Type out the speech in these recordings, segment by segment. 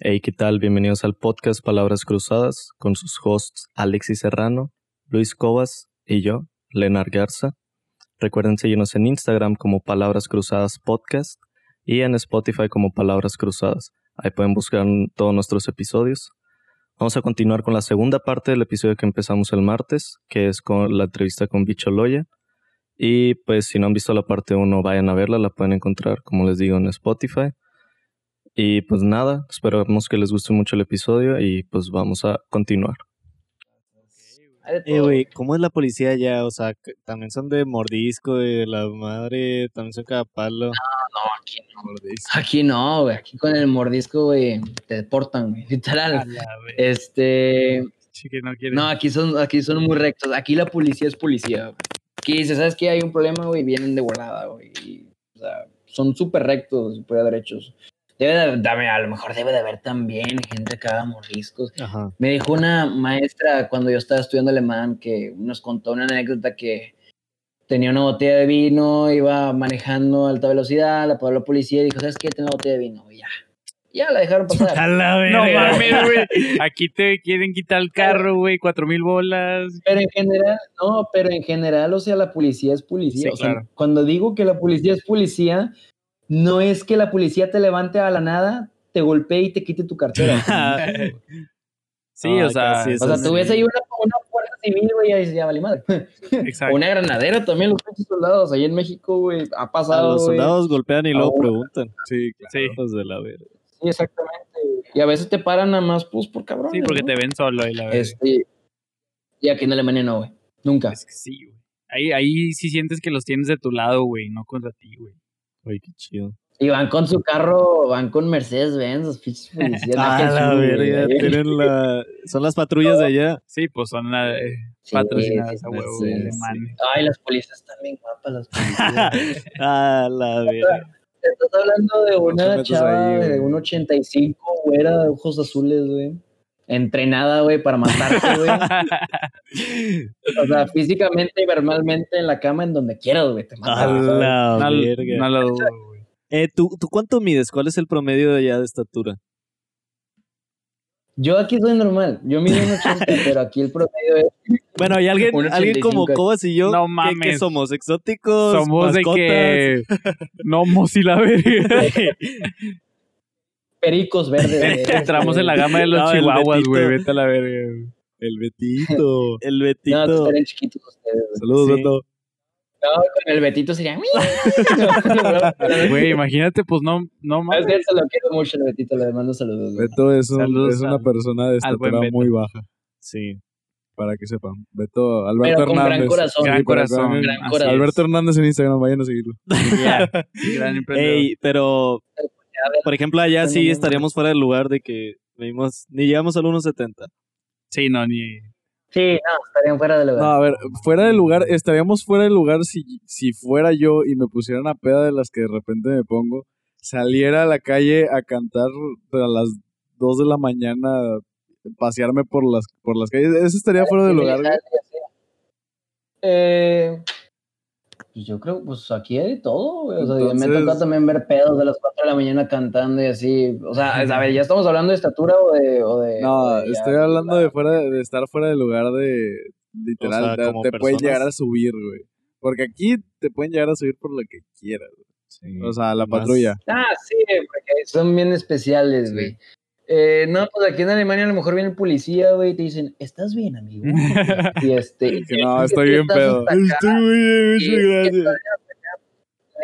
Hey, ¿qué tal? Bienvenidos al podcast Palabras Cruzadas con sus hosts Alexis Serrano, Luis Cobas y yo, Lenar Garza. Recuerden seguirnos en Instagram como Palabras Cruzadas Podcast y en Spotify como Palabras Cruzadas. Ahí pueden buscar todos nuestros episodios. Vamos a continuar con la segunda parte del episodio que empezamos el martes, que es con la entrevista con Bicho Loya. Y pues si no han visto la parte 1, vayan a verla, la pueden encontrar, como les digo, en Spotify. Y pues nada, esperamos que les guste mucho el episodio y pues vamos a continuar. Eh, güey, ¿cómo es la policía allá? O sea, también son de mordisco, de la madre, también son cada palo. No, no, aquí no. Aquí no, güey. Aquí con el mordisco, güey, te deportan, güey. Literal. Este. no, aquí son, aquí son muy rectos. Aquí la policía es policía, güey. Aquí dice, ¿sabes qué? Hay un problema, güey, vienen de volada, güey. O sea, son súper rectos, súper derechos. Debe de, a lo mejor debe de haber también gente que haga mordiscos. Me dijo una maestra cuando yo estaba estudiando alemán que nos contó una anécdota que tenía una botella de vino, iba manejando a alta velocidad, la paró la policía y dijo, ¿sabes qué? Tengo una botella de vino. Y ya. Ya la dejaron pasar. no mames, güey. Aquí te quieren quitar el carro, güey, cuatro mil bolas. Pero en general, no, pero en general, o sea, la policía es policía. o sea, cuando digo que la policía es policía, no es que la policía te levante a la nada, te golpee y te quite tu cartera. sí, o sea, o sea, tú ves ahí una, una fuerza civil, güey, y ya vale madre. Exacto. Una granadera también, los soldados ahí en México, güey, ha pasado. los soldados golpean y luego preguntan. Sí, claro. De la verga. Sí, exactamente. Y a veces te paran nada más, pues, por cabrón. Sí, porque te ven solo y la verdad. Este, y aquí en Alemania no, güey. Nunca. Es que sí, güey. Ahí, ahí sí sientes que los tienes de tu lado, güey, no contra ti, güey. Ay, qué chido. Y van con su carro, van con Mercedes-Benz, los pinches policías. ah, la verga, tienen la... Son las patrullas de allá. Sí, pues son las eh, patrocinadas a huevo Ay, las policías están bien guapas, las policías. ah, la verga. Estás hablando de una chava de un 85, güera, de ojos azules, güey. Entrenada, güey, para matarte, güey. o sea, físicamente y verbalmente en la cama, en donde quieras, güey, te matas. la verga. No, lo dudo, güey. Eh, ¿tú, ¿Tú cuánto mides? ¿Cuál es el promedio de allá de estatura? Yo aquí soy normal, yo mido un 80, pero aquí el promedio es. Bueno, hay alguien, alguien como Cobas y yo. No mames. ¿Qué, somos? ¿Exóticos? Somos de que. No, y la verga. Pericos verdes. Entramos en la gama de los chihuahuas, güey. Vete a la verga. El Betito. el Betito. No, estarían chiquitos ustedes. Saludos, Beto. No, con el Betito sería. Güey, imagínate, pues no, no más. Es que eso lo quiero mucho, el Betito, le mando saludos. Beto es, un, es una persona de estatura muy baja. Sí. Para que sepan. Beto, Alberto Pero con Hernández. Gran corazón. Gran corazón. Gran corazón. Alberto Hernández en Instagram, vayan a seguirlo. gran Ey, pero. Por ejemplo, allá sí estaríamos fuera del lugar de que vimos, ni llegamos al 1.70. Sí, no, ni. Sí, no, estarían fuera del lugar. No, a ver, fuera del lugar, estaríamos fuera del lugar si, si fuera yo y me pusieran a peda de las que de repente me pongo, saliera a la calle a cantar a las 2 de la mañana, pasearme por las, por las calles. Eso estaría fuera del lugar. Eh, yo creo, pues aquí hay de todo, güey. O sea, me toca también ver pedos de las 4 de la mañana cantando y así. O sea, a ver, ¿ya estamos hablando de estatura o de...? O de no, estoy hablando de fuera de estar fuera del lugar de... Literal, te, pueden llegar a subir, güey. Porque aquí te pueden llegar a subir por lo que quieras, güey. o sea, la patrulla. Ah, sí, porque son bien especiales, güey. Eh, no, pues aquí en Alemania a lo mejor viene el policía, güey, y te dicen, ¿estás bien, amigo? y este. no, estoy bien pedo. Estoy muy bien, muchas gracias.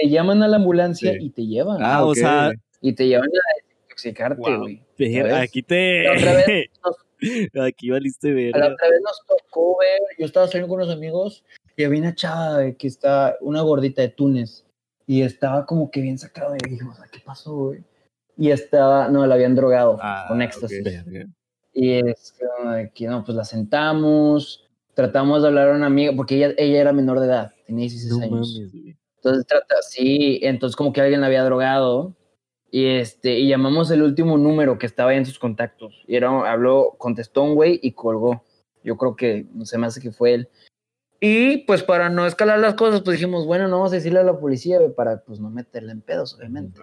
Te llaman a la ambulancia y te llevan. Ah, o sea. Y te llevan a desintoxicarte, güey. Aquí te. otra vez aquí valiste ver. La otra vez nos tocó ver, yo estaba saliendo con unos amigos y había una chava que está, una gordita de Túnez, y estaba como que bien sacado y dijimos, ¿qué pasó, güey? Y estaba, no, la habían drogado ah, con éxtasis. Y es que, no, pues la sentamos, tratamos de hablar a una amiga, porque ella, ella era menor de edad, tenía 16 años. entonces, trata, sí, entonces como que alguien la había drogado, y este, y llamamos el último número que estaba ahí en sus contactos, y era, habló, contestó un güey y colgó. Yo creo que, no sé, más que fue él. Y pues para no escalar las cosas, pues dijimos, bueno, no vamos a decirle a la policía, para pues no meterle en pedos, obviamente.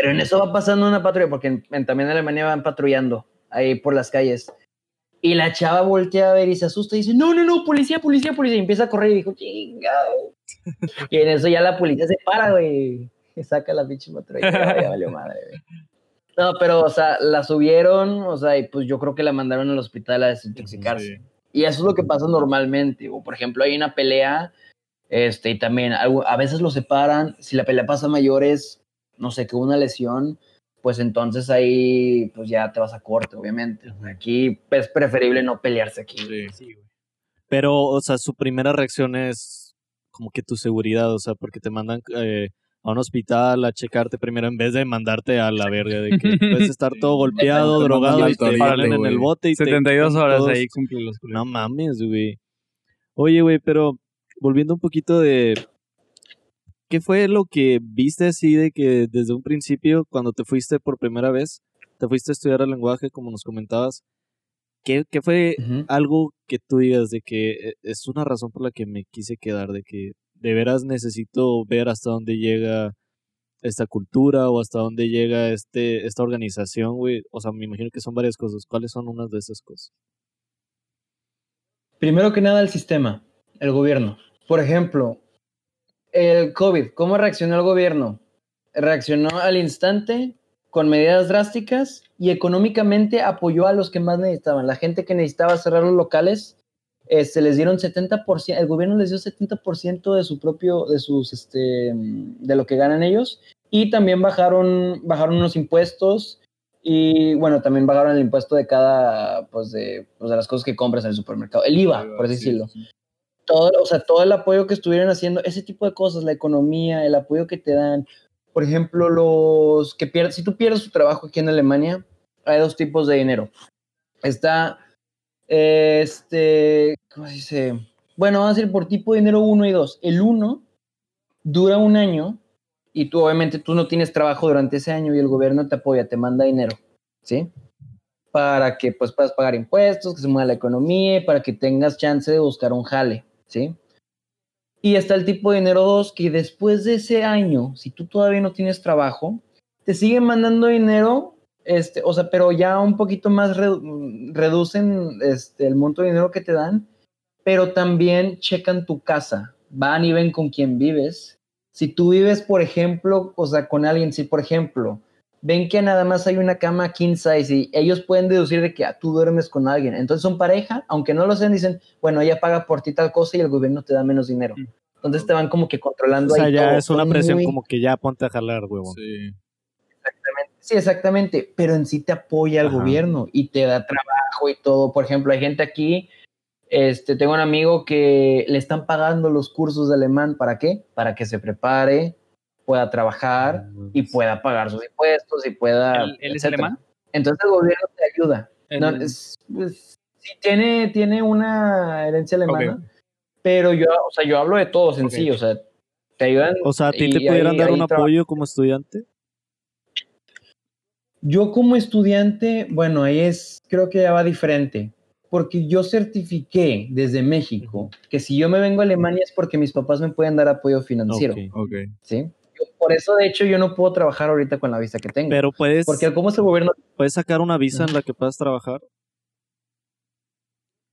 Pero en eso va pasando una patrulla, porque también en Alemania van patrullando ahí por las calles. Y la chava voltea a ver y se asusta y dice, no, no, no, policía, policía, policía. Y empieza a correr y dijo, chingado. y en eso ya la policía se para, güey. Y saca la pinche patrulla. Ya valió madre, güey. No, pero, o sea, la subieron, o sea, y pues yo creo que la mandaron al hospital a desintoxicarse. Y eso es lo que pasa normalmente. O, por ejemplo, hay una pelea, este, y también a veces lo separan. Si la pelea pasa a mayores, no sé, que una lesión, pues entonces ahí pues ya te vas a corte, obviamente. Aquí es preferible no pelearse aquí. Sí. Pero, o sea, su primera reacción es como que tu seguridad, o sea, porque te mandan eh, a un hospital a checarte primero en vez de mandarte a la verga, de que puedes estar todo golpeado, drogado y te salen en el bote y 72 horas ahí cumplen los No mames, güey. Oye, güey, pero volviendo un poquito de, ¿qué fue lo que viste así de que desde un principio, cuando te fuiste por primera vez, te fuiste a estudiar el lenguaje, como nos comentabas? ¿Qué, qué fue algo que tú digas de que eh, es una razón por la que me quise quedar, de que de veras necesito ver hasta dónde llega esta cultura o hasta dónde llega este, esta organización, güey? O sea, me imagino que son varias cosas. ¿Cuáles son unas de esas cosas? Primero que nada, el sistema, el gobierno. Por ejemplo, el COVID, ¿cómo reaccionó el gobierno? Reaccionó al instante con medidas drásticas y económicamente apoyó a los que más necesitaban. La gente que necesitaba cerrar los locales, se este, les dieron 70%, el gobierno les dio 70% de su propio, de sus, este, de lo que ganan ellos y también bajaron, bajaron unos impuestos y bueno, también bajaron el impuesto de cada, pues de, pues de las cosas que compras en el supermercado, el IVA, por así decirlo todo, o sea, todo el apoyo que estuvieron haciendo, ese tipo de cosas, la economía, el apoyo que te dan. Por ejemplo, los que pierden, si tú pierdes tu trabajo aquí en Alemania, hay dos tipos de dinero. Está, este, ¿cómo se dice? Bueno, vamos a decir por tipo de dinero uno y dos. El uno dura un año y tú obviamente tú no tienes trabajo durante ese año y el gobierno te apoya, te manda dinero, ¿sí? Para que pues puedas pagar impuestos, que se mueva la economía, para que tengas chance de buscar un jale. ¿Sí? Y está el tipo de dinero 2 que después de ese año, si tú todavía no tienes trabajo, te siguen mandando dinero, este, o sea, pero ya un poquito más reducen este, el monto de dinero que te dan, pero también checan tu casa, van y ven con quién vives. Si tú vives, por ejemplo, o sea, con alguien, si por ejemplo, ven que nada más hay una cama king size y ellos pueden deducir de que ah, tú duermes con alguien. Entonces son pareja, aunque no lo sean, dicen, bueno, ella paga por ti tal cosa y el gobierno te da menos dinero. Mm. Entonces te van como que controlando. O sea, ya es una presión como que ya ponte a jalar, huevón. Sí. Exactamente. Sí, exactamente. Pero en sí te apoya el gobierno y te da trabajo y todo. Por ejemplo, hay gente aquí, este, tengo un amigo que le están pagando los cursos de alemán. ¿Para qué? Para que se prepare, pueda trabajar ah, y pueda pagar sus impuestos y pueda... ¿Él, es alemán? Entonces el gobierno te ayuda. pues, sí, tiene, tiene una herencia alemana, pero yo, o sea, yo hablo de todos en sí, o sea, te ayudan. O sea, ¿a ti te pudieran dar un apoyo como estudiante? Yo como estudiante, bueno, ahí es, creo que ya va diferente, porque yo certifiqué desde México que si yo me vengo a Alemania es porque mis papás me pueden dar apoyo financiero. Ok. ¿Sí? Por eso, de hecho, yo no puedo trabajar ahorita con la visa que tengo. Pero puedes. Porque cómo es el gobierno. ¿Puedes sacar una visa en la que puedas trabajar?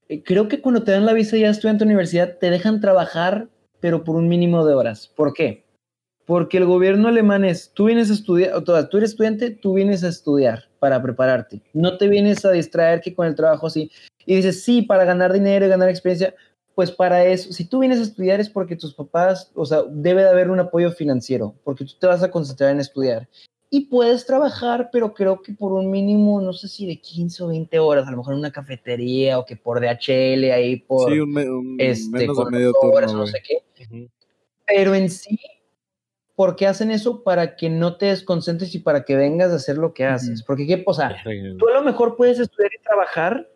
Eh, creo que cuando te dan la visa ya estudiante de universidad, te dejan trabajar, pero por un mínimo de horas. ¿Por qué? Porque el gobierno alemán es, tú vienes a estudiar, tú eres estudiante, tú vienes a estudiar para prepararte. No te vienes a distraer que con el trabajo así. Y dices, sí, para ganar dinero y ganar experiencia pues para eso, si tú vienes a estudiar es porque tus papás, o sea, debe de haber un apoyo financiero, porque tú te vas a concentrar en estudiar. Y puedes trabajar, pero creo que por un mínimo, no sé si de 15 o 20 horas, a lo mejor en una cafetería o que por DHL ahí por sí, un, este, menos de medio horas, no sé qué. Pero en sí, ¿por qué hacen eso? Para que no te desconcentres y para que vengas a hacer lo que haces. Porque, ¿qué? O sea, tú a lo mejor puedes estudiar y trabajar,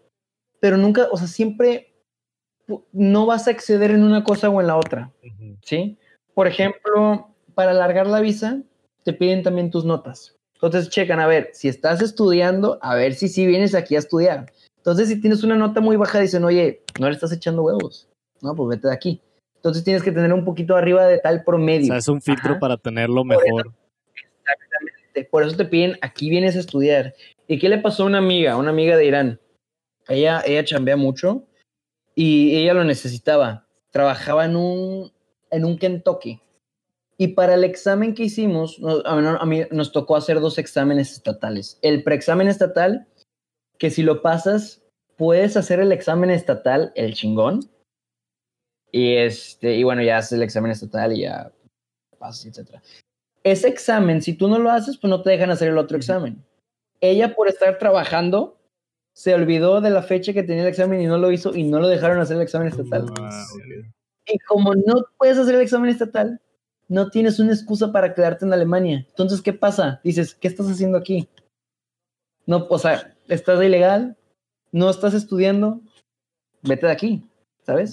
pero nunca, o sea, siempre no vas a exceder en una cosa o en la otra, ¿sí? Por ejemplo, para alargar la visa, te piden también tus notas. Entonces checan, a ver, si estás estudiando, a ver si sí vienes aquí a estudiar. Entonces, si tienes una nota muy baja, dicen, oye, no le estás echando huevos. No, pues vete de aquí. Entonces tienes que tener un poquito arriba de tal promedio. O sea, es un filtro para tenerlo mejor. exactamente. por eso te piden, aquí vienes a estudiar. ¿Y qué le pasó a una amiga, una amiga de Irán? Ella, ella chambea mucho y ella lo necesitaba. Trabajaba en un, en un Kentucky. Y para el examen que hicimos, a mí, nos tocó hacer dos exámenes estatales. El preexamen estatal, que si lo pasas, puedes hacer el examen estatal, el chingón. Y, este, y bueno, ya haces el examen estatal y ya pasas, etc. Ese examen, si tú no lo haces, pues no te dejan hacer el otro examen. Ella, por estar trabajando, se olvidó de la fecha que tenía el examen y no lo hizo y no lo dejaron hacer el examen estatal. Ah, y como no puedes hacer el examen estatal, no tienes una excusa para quedarte en Alemania. Entonces, ¿qué pasa? Dices, ¿qué estás haciendo aquí? No, o sea, estás ilegal, no estás estudiando, vete de aquí, ¿sabes?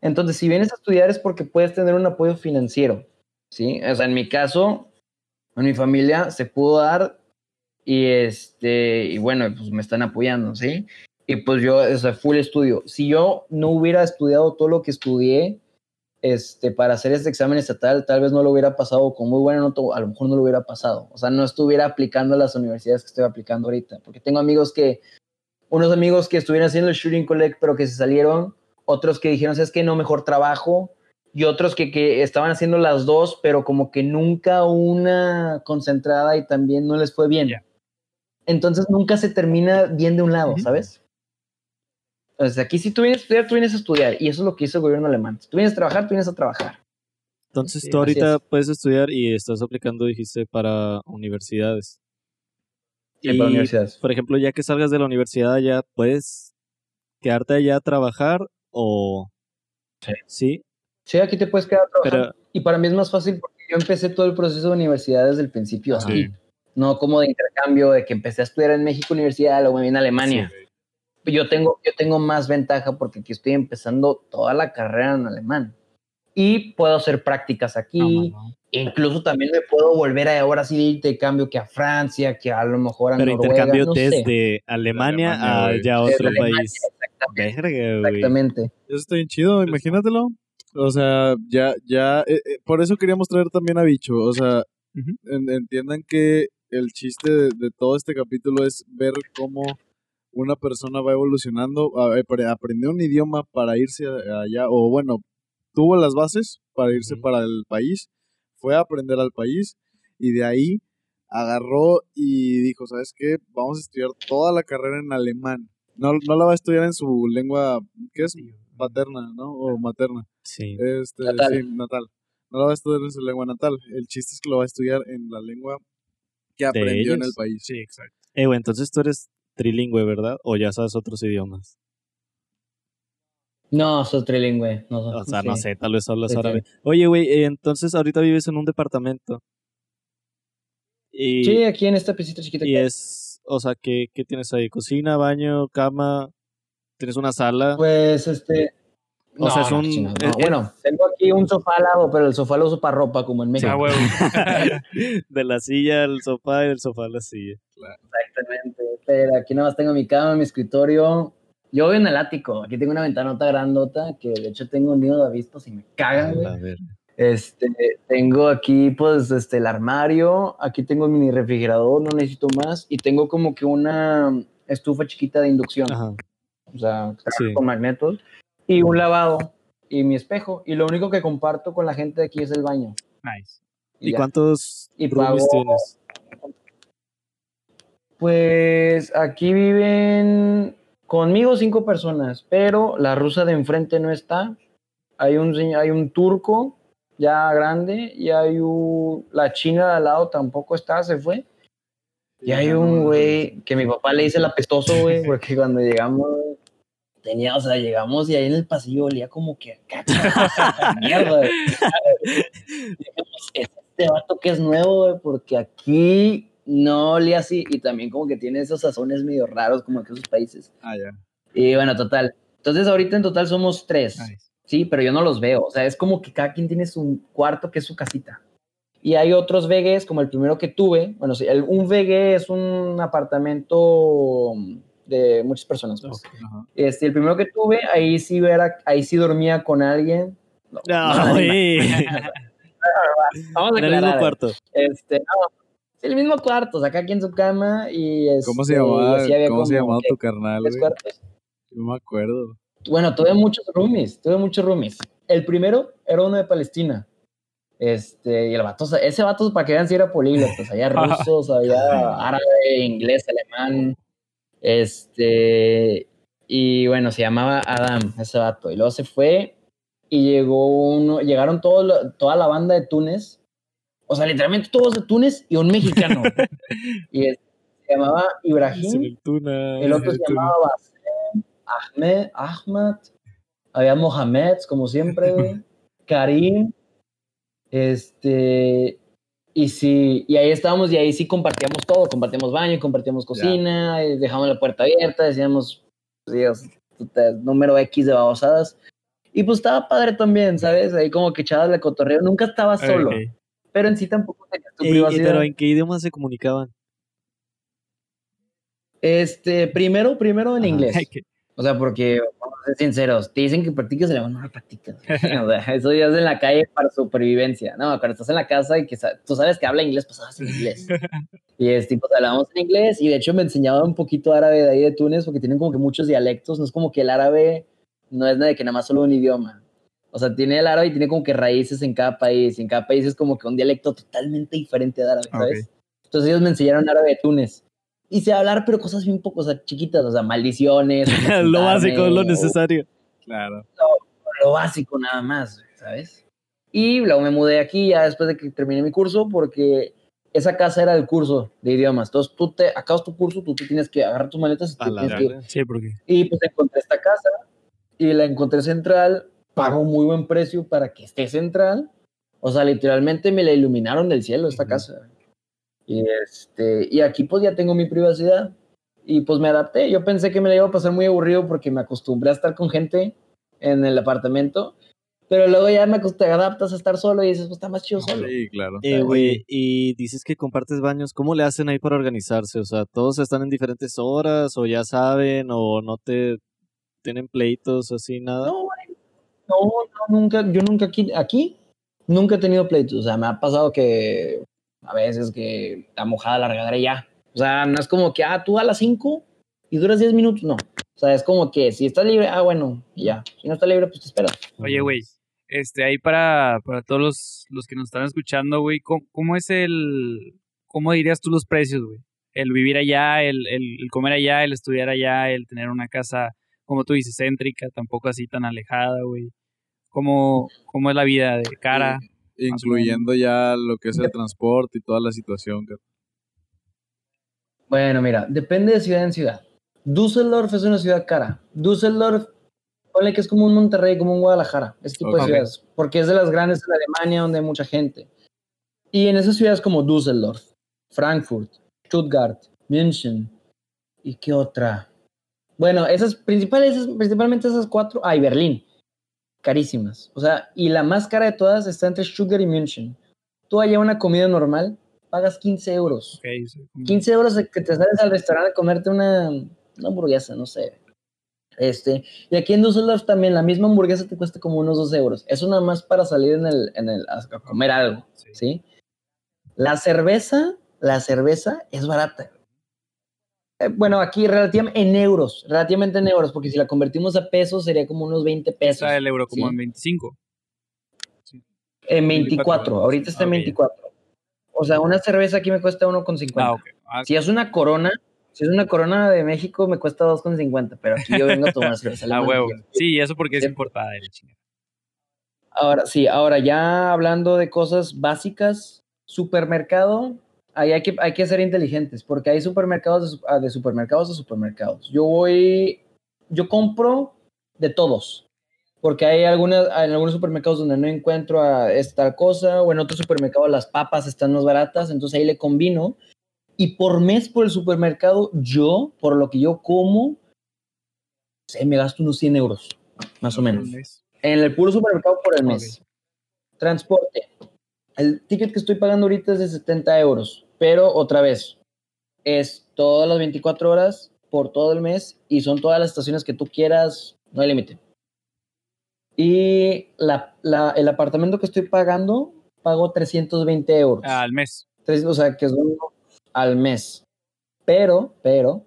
Entonces, si vienes a estudiar es porque puedes tener un apoyo financiero, ¿sí? O sea, en mi caso, en mi familia se pudo dar y este, y bueno, pues me están apoyando, ¿sí? Y pues yo, o sea, full estudio. Si yo no hubiera estudiado todo lo que estudié, este, para hacer este examen estatal, tal vez no lo hubiera pasado con muy buena nota, a lo mejor no lo hubiera pasado. O sea, no estuviera aplicando a las universidades que estoy aplicando ahorita, porque tengo amigos que, unos amigos que estuvieron haciendo el Shooting Collect, pero que se salieron, otros que dijeron, ¿sabes qué? No, mejor trabajo, y otros que, que estaban haciendo las dos, pero como que nunca una concentrada y también no les fue bien. Entonces nunca se termina bien de un lado, ¿sabes? Entonces, aquí si tú vienes a estudiar, tú vienes a estudiar. Y eso es lo que hizo el gobierno alemán. Si tú vienes a trabajar, tú vienes a trabajar. Entonces, tú ahorita puedes estudiar y estás aplicando, dijiste, para universidades. Sí, para universidades. Por ejemplo, ya que salgas de la universidad, ya puedes quedarte allá a trabajar o. Sí. ¿Sí? Sí, aquí te puedes quedar a trabajar. Y para mí es más fácil porque yo empecé todo el proceso de universidad desde el principio. Así. No como de intercambio, de que empecé a estudiar en México Universidad, luego me vine a Alemania yo tengo, yo tengo más ventaja porque aquí estoy empezando toda la carrera en alemán. Y puedo hacer prácticas aquí. Incluso también me puedo volver a ahora sí de intercambio que a Francia, que a lo mejor a Pero intercambio desde Alemania, a ya otro país. Exactamente. Eso está bien chido, imagínatelo. O sea, ya, ya, eh, eh, por eso queríamos traer también a Bicho. O sea, entiendan que el chiste de, todo este capítulo es ver cómo una persona va evolucionando, aprendió un idioma para irse allá, o bueno, tuvo las bases para irse para el país, fue a aprender al país y de ahí agarró y dijo, ¿sabes qué? Vamos a estudiar toda la carrera en alemán. No, no la va a estudiar en su lengua, ¿qué es? Paterna, ¿no? O materna. Sí. Este, natal. Sí, natal. No la va a estudiar en su lengua natal. El chiste es que lo va a estudiar en la lengua que aprendió en el país. Sí, exacto. Eh, entonces tú eres trilingüe, ¿verdad? ¿O ya sabes otros idiomas? No, soy trilingüe. No, o sea, no sé, tal vez hablas árabe. Oye, güey, eh, entonces ahorita vives en un departamento. Y, sí, aquí en esta piscita chiquita. Y es, o sea, ¿qué, ¿qué tienes ahí? ¿Cocina, baño, cama? ¿Tienes una sala? Pues, este, o sea, es un. bueno, tengo aquí un sofá al lado, pero el sofá lo uso para ropa, como en México. de la silla al sofá y del sofá a la silla. Exactamente. Pero aquí nada más tengo mi cama, mi escritorio. Yo voy en el ático. Aquí tengo una ventanota grandota que de hecho tengo un nido de avispas y me cagan, güey. Este, tengo aquí, pues, este, el armario. Aquí tengo el mini refrigerador, no necesito más. Y tengo como que una estufa chiquita de inducción. O sea, con magnetos y un lavado y mi espejo. Y lo único que comparto con la gente de aquí es el baño. Nice. ¿Y, cuántos y tienes? Pues aquí viven conmigo cinco personas, pero la rusa de enfrente no está. Hay un, hay un turco ya grande y hay un, la china de al lado tampoco está, se fue. Y hay un güey que mi papá le dice el apestoso, güey, porque cuando llegamos tenía, o sea, llegamos y ahí en el pasillo olía como que mierda. este vato que es nuevo, porque aquí no olía así y también como que tiene esos sazones medio raros como que esos países. Ah, ya. Y bueno, total. Entonces ahorita en total somos tres. Sí, pero yo no los veo. O sea, es como que cada quien tiene su cuarto que es su casita. Y hay otros VGs, como el primero que tuve. Bueno, sí, un VG es un apartamento de muchas personas. Pues. Este, el primero que tuve, ahí sí, era, ahí sí dormía con alguien. No, Vamos a aclarar. cuarto. Este, el mismo cuarto, o sea, acá aquí en su cama y es. ¿Cómo se este, llamaba, ¿cómo se llamaba tu carnal? No me acuerdo. Bueno, tuve muchos roomies, tuve muchos roomies. El primero era uno de Palestina. Este, y el vato, ese vato, para que vean si era políglota, había rusos, había árabe, inglés, alemán, este, y bueno, se llamaba Adam, ese vato, y luego se fue y llegó uno, llegaron todo, toda la banda de Túnez, o sea, literalmente todos de Túnez y un mexicano, y se llamaba Ibrahim, el otro se llamaba Basem, Ahmed, Ahmad, había Mohamed, como siempre, Karim, este, y sí, y ahí estábamos y ahí sí compartíamos todo, compartíamos baño, compartíamos cocina, dejamos la puerta abierta, decíamos, Dios, número X de babosadas. Y pues estaba padre también, ¿sabes? Ahí como que echabas la cotorreo, nunca estaba solo. Pero en sí tampoco tenía tu privacidad. ¿Pero en qué idioma se comunicaban? Este, primero, primero en inglés. O sea, porque, vamos a ser sinceros, te dicen que practicas el no lo practicas. o sea, eso ya es en la calle para supervivencia. No, cuando estás en la casa y que tú sabes que habla inglés, pues hablas en inglés. y es tipo, hablábamos en inglés y de hecho me enseñaba un poquito árabe de ahí de Túnez porque tienen como que muchos dialectos. No es como que el árabe no es nada de que nada más solo un idioma. O sea, tiene el árabe y tiene como que raíces en cada país. Y en cada país es como que un dialecto totalmente diferente de árabe, ¿sabes? Entonces ellos me enseñaron árabe de Túnez y sé hablar, pero cosas bien poco, o sea, chiquitas, o sea, maldiciones. lo básico, lo necesario. Claro. Lo, básico nada más, ¿sabes? Y luego me mudé aquí ya después de que terminé mi curso porque esa casa era el curso de idiomas. Entonces tú te acabas tu curso, tú, tienes que agarrar tus maletas y tienes que Sí, porque. Y pues encontré esta casa y la encontré central, pago muy buen precio para que esté central. O sea, literalmente me la iluminaron del cielo esta casa. Y, este, y aquí pues ya tengo mi privacidad y pues me adapté. Yo pensé que me la iba a pasar muy aburrido porque me acostumbré a estar con gente en el apartamento. Pero luego ya me te adaptas a estar solo y dices, pues está más chido solo. Sí, claro. Eh, y dices que compartes baños, ¿cómo le hacen ahí para organizarse? O sea, ¿todos están en diferentes horas o ya saben o no te tienen pleitos así, nada? No, no, no nunca, yo nunca aquí, aquí, nunca he tenido pleitos. O sea, me ha pasado que a veces que está mojada la regadera ya. O sea, no es como que, ah, tú a las 5 y duras 10 minutos, no. O sea, es como que si está libre, ah, bueno, y ya. Si no está libre, pues te esperas. Oye, güey, este, ahí para, para todos los, los que nos están escuchando, güey, ¿cómo, es el, cómo dirías tú los precios, güey? El vivir allá, el, el, comer allá, el estudiar allá, el tener una casa, como tú dices, céntrica, tampoco así tan alejada, güey. ¿Cómo, ¿Cómo es la vida de cara? Incluyendo ya lo que es el transporte y toda la situación. Bueno, mira, depende de ciudad en ciudad. Düsseldorf es una ciudad cara. Düsseldorf, ponle que es como un Monterrey, como un Guadalajara, ese tipo de ciudades, porque es de las grandes de Alemania donde hay mucha gente. Y en esas ciudades como Düsseldorf, Frankfurt, Stuttgart, München, ¿y qué otra? Bueno, esas principales, principalmente esas cuatro, ah, y Berlín carísimas. O sea, y la más cara de todas está entre Stuttgart y München. Tú allá una comida normal, pagas 15 euros. 15 euros que te sales al restaurante a comerte una, una hamburguesa, no sé. Este, y aquí en Düsseldorf también la misma hamburguesa te cuesta como unos 2 euros. Eso nada más para salir en el, en el, a comer algo, ¿sí? La cerveza, la cerveza es barata. Eh, bueno, aquí relativamente en euros, relativamente en euros, porque si la convertimos a pesos sería como unos 20 pesos. Está el euro como en 25. En 24, ahorita está en 24. O sea, una cerveza aquí me cuesta 1,50. Ah, ah, si es una corona, si es una corona de México me cuesta 2,50, pero aquí yo vengo a tomar cerveza. ah, huevo. Sí, eso porque es importada de la Ahora, sí, ahora ya hablando de cosas básicas, supermercado, ahí hay que, hay que ser inteligentes, porque hay supermercados ah, de, supermercados de supermercados. Yo voy, yo compro de todos, porque hay algunas, en algunos supermercados donde no encuentro a esta cosa, o en otros supermercados las papas están más baratas, entonces ahí le combino. Y por mes por el supermercado, yo, por lo que yo como, me gasto unos 100 euros, más o menos. En el puro supermercado por el mes. Transporte. El ticket que estoy pagando ahorita es de 70 euros. Pero otra vez, es todas las 24 horas por todo el mes y son todas las estaciones que tú quieras, no hay límite. Y la, el apartamento que estoy pagando, pago 320 euros. Al mes. o sea, que es uno al mes. Pero, pero,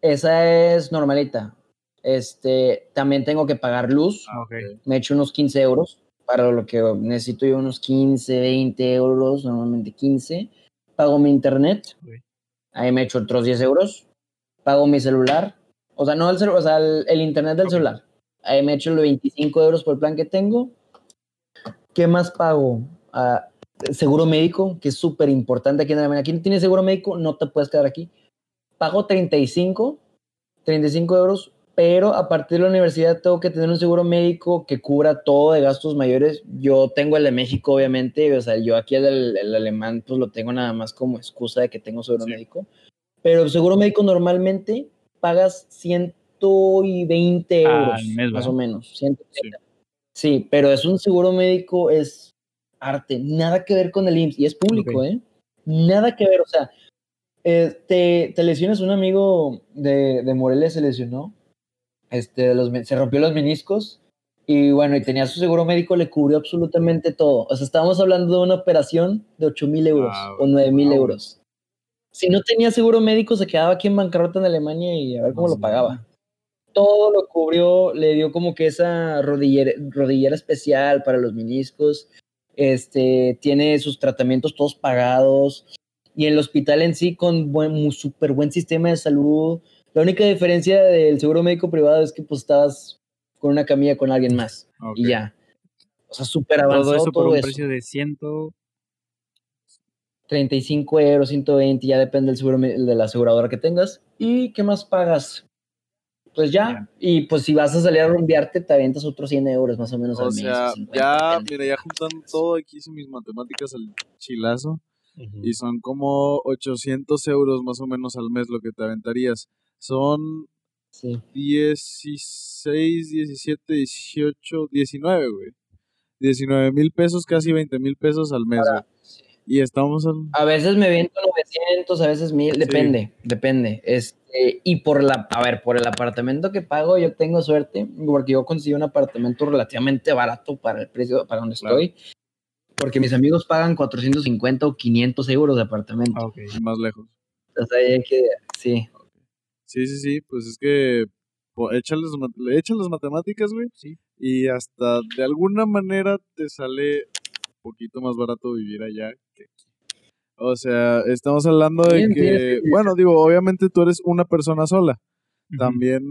esa es normalita. Este, también tengo que pagar luz. Ah, Me echo unos 15 euros para lo que necesito yo unos 15, 20 euros, normalmente 15. Pago mi internet. Ahí me echo otros 10 euros. Pago mi celular. O sea, no el celular, o sea, el, internet del celular. Ahí me echo los 25 euros por el plan que tengo. ¿Qué más pago? Ah, seguro médico, que es súper importante aquí en Alemania. Aquí no tienes seguro médico, no te puedes quedar aquí. Pago 35, 35 euros, pero a partir de la universidad tengo que tener un seguro médico que cubra todo de gastos mayores. Yo tengo el de México, obviamente, o sea, yo aquí el, el alemán, pues lo tengo nada más como excusa de que tengo seguro médico. Pero el seguro médico normalmente pagas 120 euros, más o menos. 130. Sí. pero es un seguro médico, es arte, nada que ver con el IMSS, y es público, ¿eh? Nada que ver, o sea, eh, te, te, lesionas, un amigo de, de Morelia se lesionó, este, los, se rompió los meniscos, y bueno, y tenía su seguro médico, le cubrió absolutamente todo. O sea, estábamos hablando de una operación de 8 mil euros o 9 mil euros si no tenía seguro médico, se quedaba aquí en bancarrota en Alemania y a ver cómo lo pagaba. Todo lo cubrió, le dio como que esa rodillera, rodillera especial para los meniscos. Este, tiene sus tratamientos todos pagados. Y el hospital en sí con buen, súper buen sistema de salud. La única diferencia del seguro médico privado es que pues estabas con una camilla con alguien más. Y ya. O sea, súper avanzado. Todo eso por un precio de ciento 35 euros, 120, ya depende del seguro de la aseguradora que tengas. ¿Y qué más pagas? Pues ya, y pues si vas a salir a rumbearte, te avientas otros 100 euros más o menos al mes. O sea, ya, mira, ya juntando todo, aquí hice mis matemáticas al chilazo, y son como 800 euros más o menos al mes lo que te aventarías. Son sí. 16, 17, 18, 19, güey. 19 mil pesos, casi 20 mil pesos al mes. Y estamos A veces me viento 900, a veces 1000, depende, depende. Este, y por la, a ver, por el apartamento que pago, yo tengo suerte, porque yo consigo un apartamento relativamente barato para el precio, para donde estoy. Porque mis amigos pagan 450 o 500 euros de apartamento. Ah, ok, más lejos. Entonces ahí hay que, sí. Sí, sí, sí, pues es que échale las matemáticas, güey. Sí. Y hasta de alguna manera te sale un poquito más barato vivir allá o sea, estamos hablando de que, bueno, digo, obviamente tú eres una persona sola. También,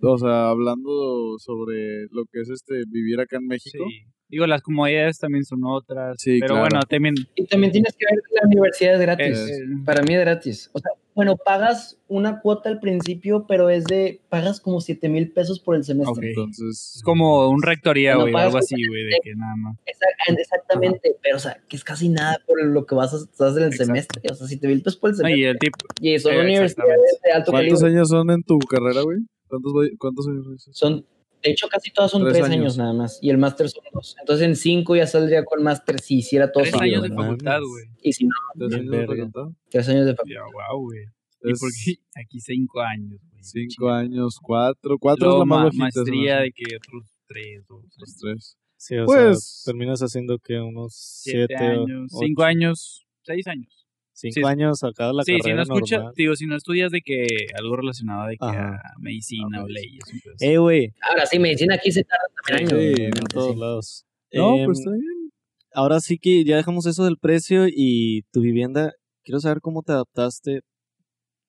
o sea, hablando sobre lo que es este vivir acá en México. Sí. Digo, las comodidades también son otras. Sí, pero bueno, también. Y también tienes que ver que la universidad es gratis. Para mí es gratis. O sea, bueno, pagas una cuota al principio, pero es de, pagas como 7 mil pesos por el semestre. Entonces, es como un rectoría, güey, algo así, güey, de que nada más. Exactamente, pero o sea, que es casi nada por lo que vas a hacer en el semestre. O sea, 7 mil pesos por el semestre. y, el tipo, y son universidades de alto ¿Cuántos años son en tu carrera, güey? ¿Cuántos, ¿Cuántos años son? De hecho, casi todas son tres, años. nada más. Y el máster son dos. Entonces, en cinco ya saldría con máster si hiciera todo Tres años de facultad, güey. Y si no, tres años de facultad. Tres años de facultad. wow, güey. ¿Y por qué? Aquí cinco años, güey. Cinco años, cuatro. Cuatro es la más bajita. maestría de que otros tres. Otros tres. Sí, o pues, sea, terminas haciendo que unos siete, siete años. Cinco años, seis años. Cinco años acá la sí, carrera si no escucha, digo, si no estudias de que algo relacionado de que a medicina o leyes. Eh, güey. Ahora sí, medicina aquí se tarda también años. Sí, en todos lados. No, pues em, está bien. Ahora sí que ya dejamos eso del precio y tu vivienda. Quiero saber cómo te adaptaste.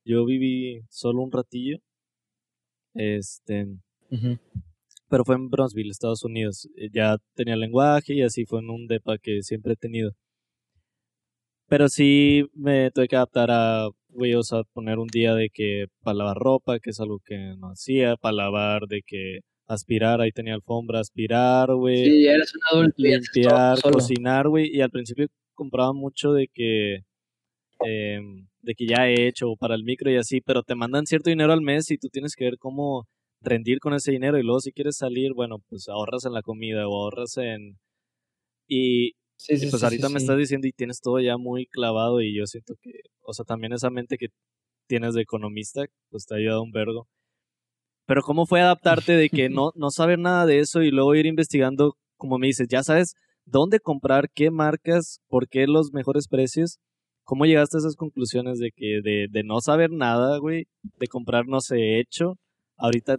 Yo viví solo un ratillo. Este. Pero fue en Bronzeville, Estados Unidos. Ya tenía lenguaje y así fue en un depa que siempre he tenido. Pero sí me tuve que adaptar a, güey, o sea, poner un día de que para lavar ropa, que es algo que no hacía, para lavar, de que aspirar, ahí tenía alfombra, aspirar, güey. Sí, eres un adulto. Limpiar, cocinar, güey. Y al principio compraba mucho de que, eh, de que ya he hecho para el micro y así, pero te mandan cierto dinero al mes y tú tienes que ver cómo rendir con ese dinero y luego si quieres salir, bueno, pues ahorras en la comida o ahorras en... Y, Sí, sí, pues ahorita me estás diciendo y tienes todo ya muy clavado y yo siento que, o sea, también esa mente que tienes de economista, pues te ha ayudado un vergo. Pero ¿cómo fue adaptarte de que no, no saber nada de eso y luego ir investigando, como me dices, ya sabes dónde comprar, qué marcas, por qué los mejores precios, ¿cómo llegaste a esas conclusiones de que de, de no saber nada, güey, de comprar no sé hecho? Ahorita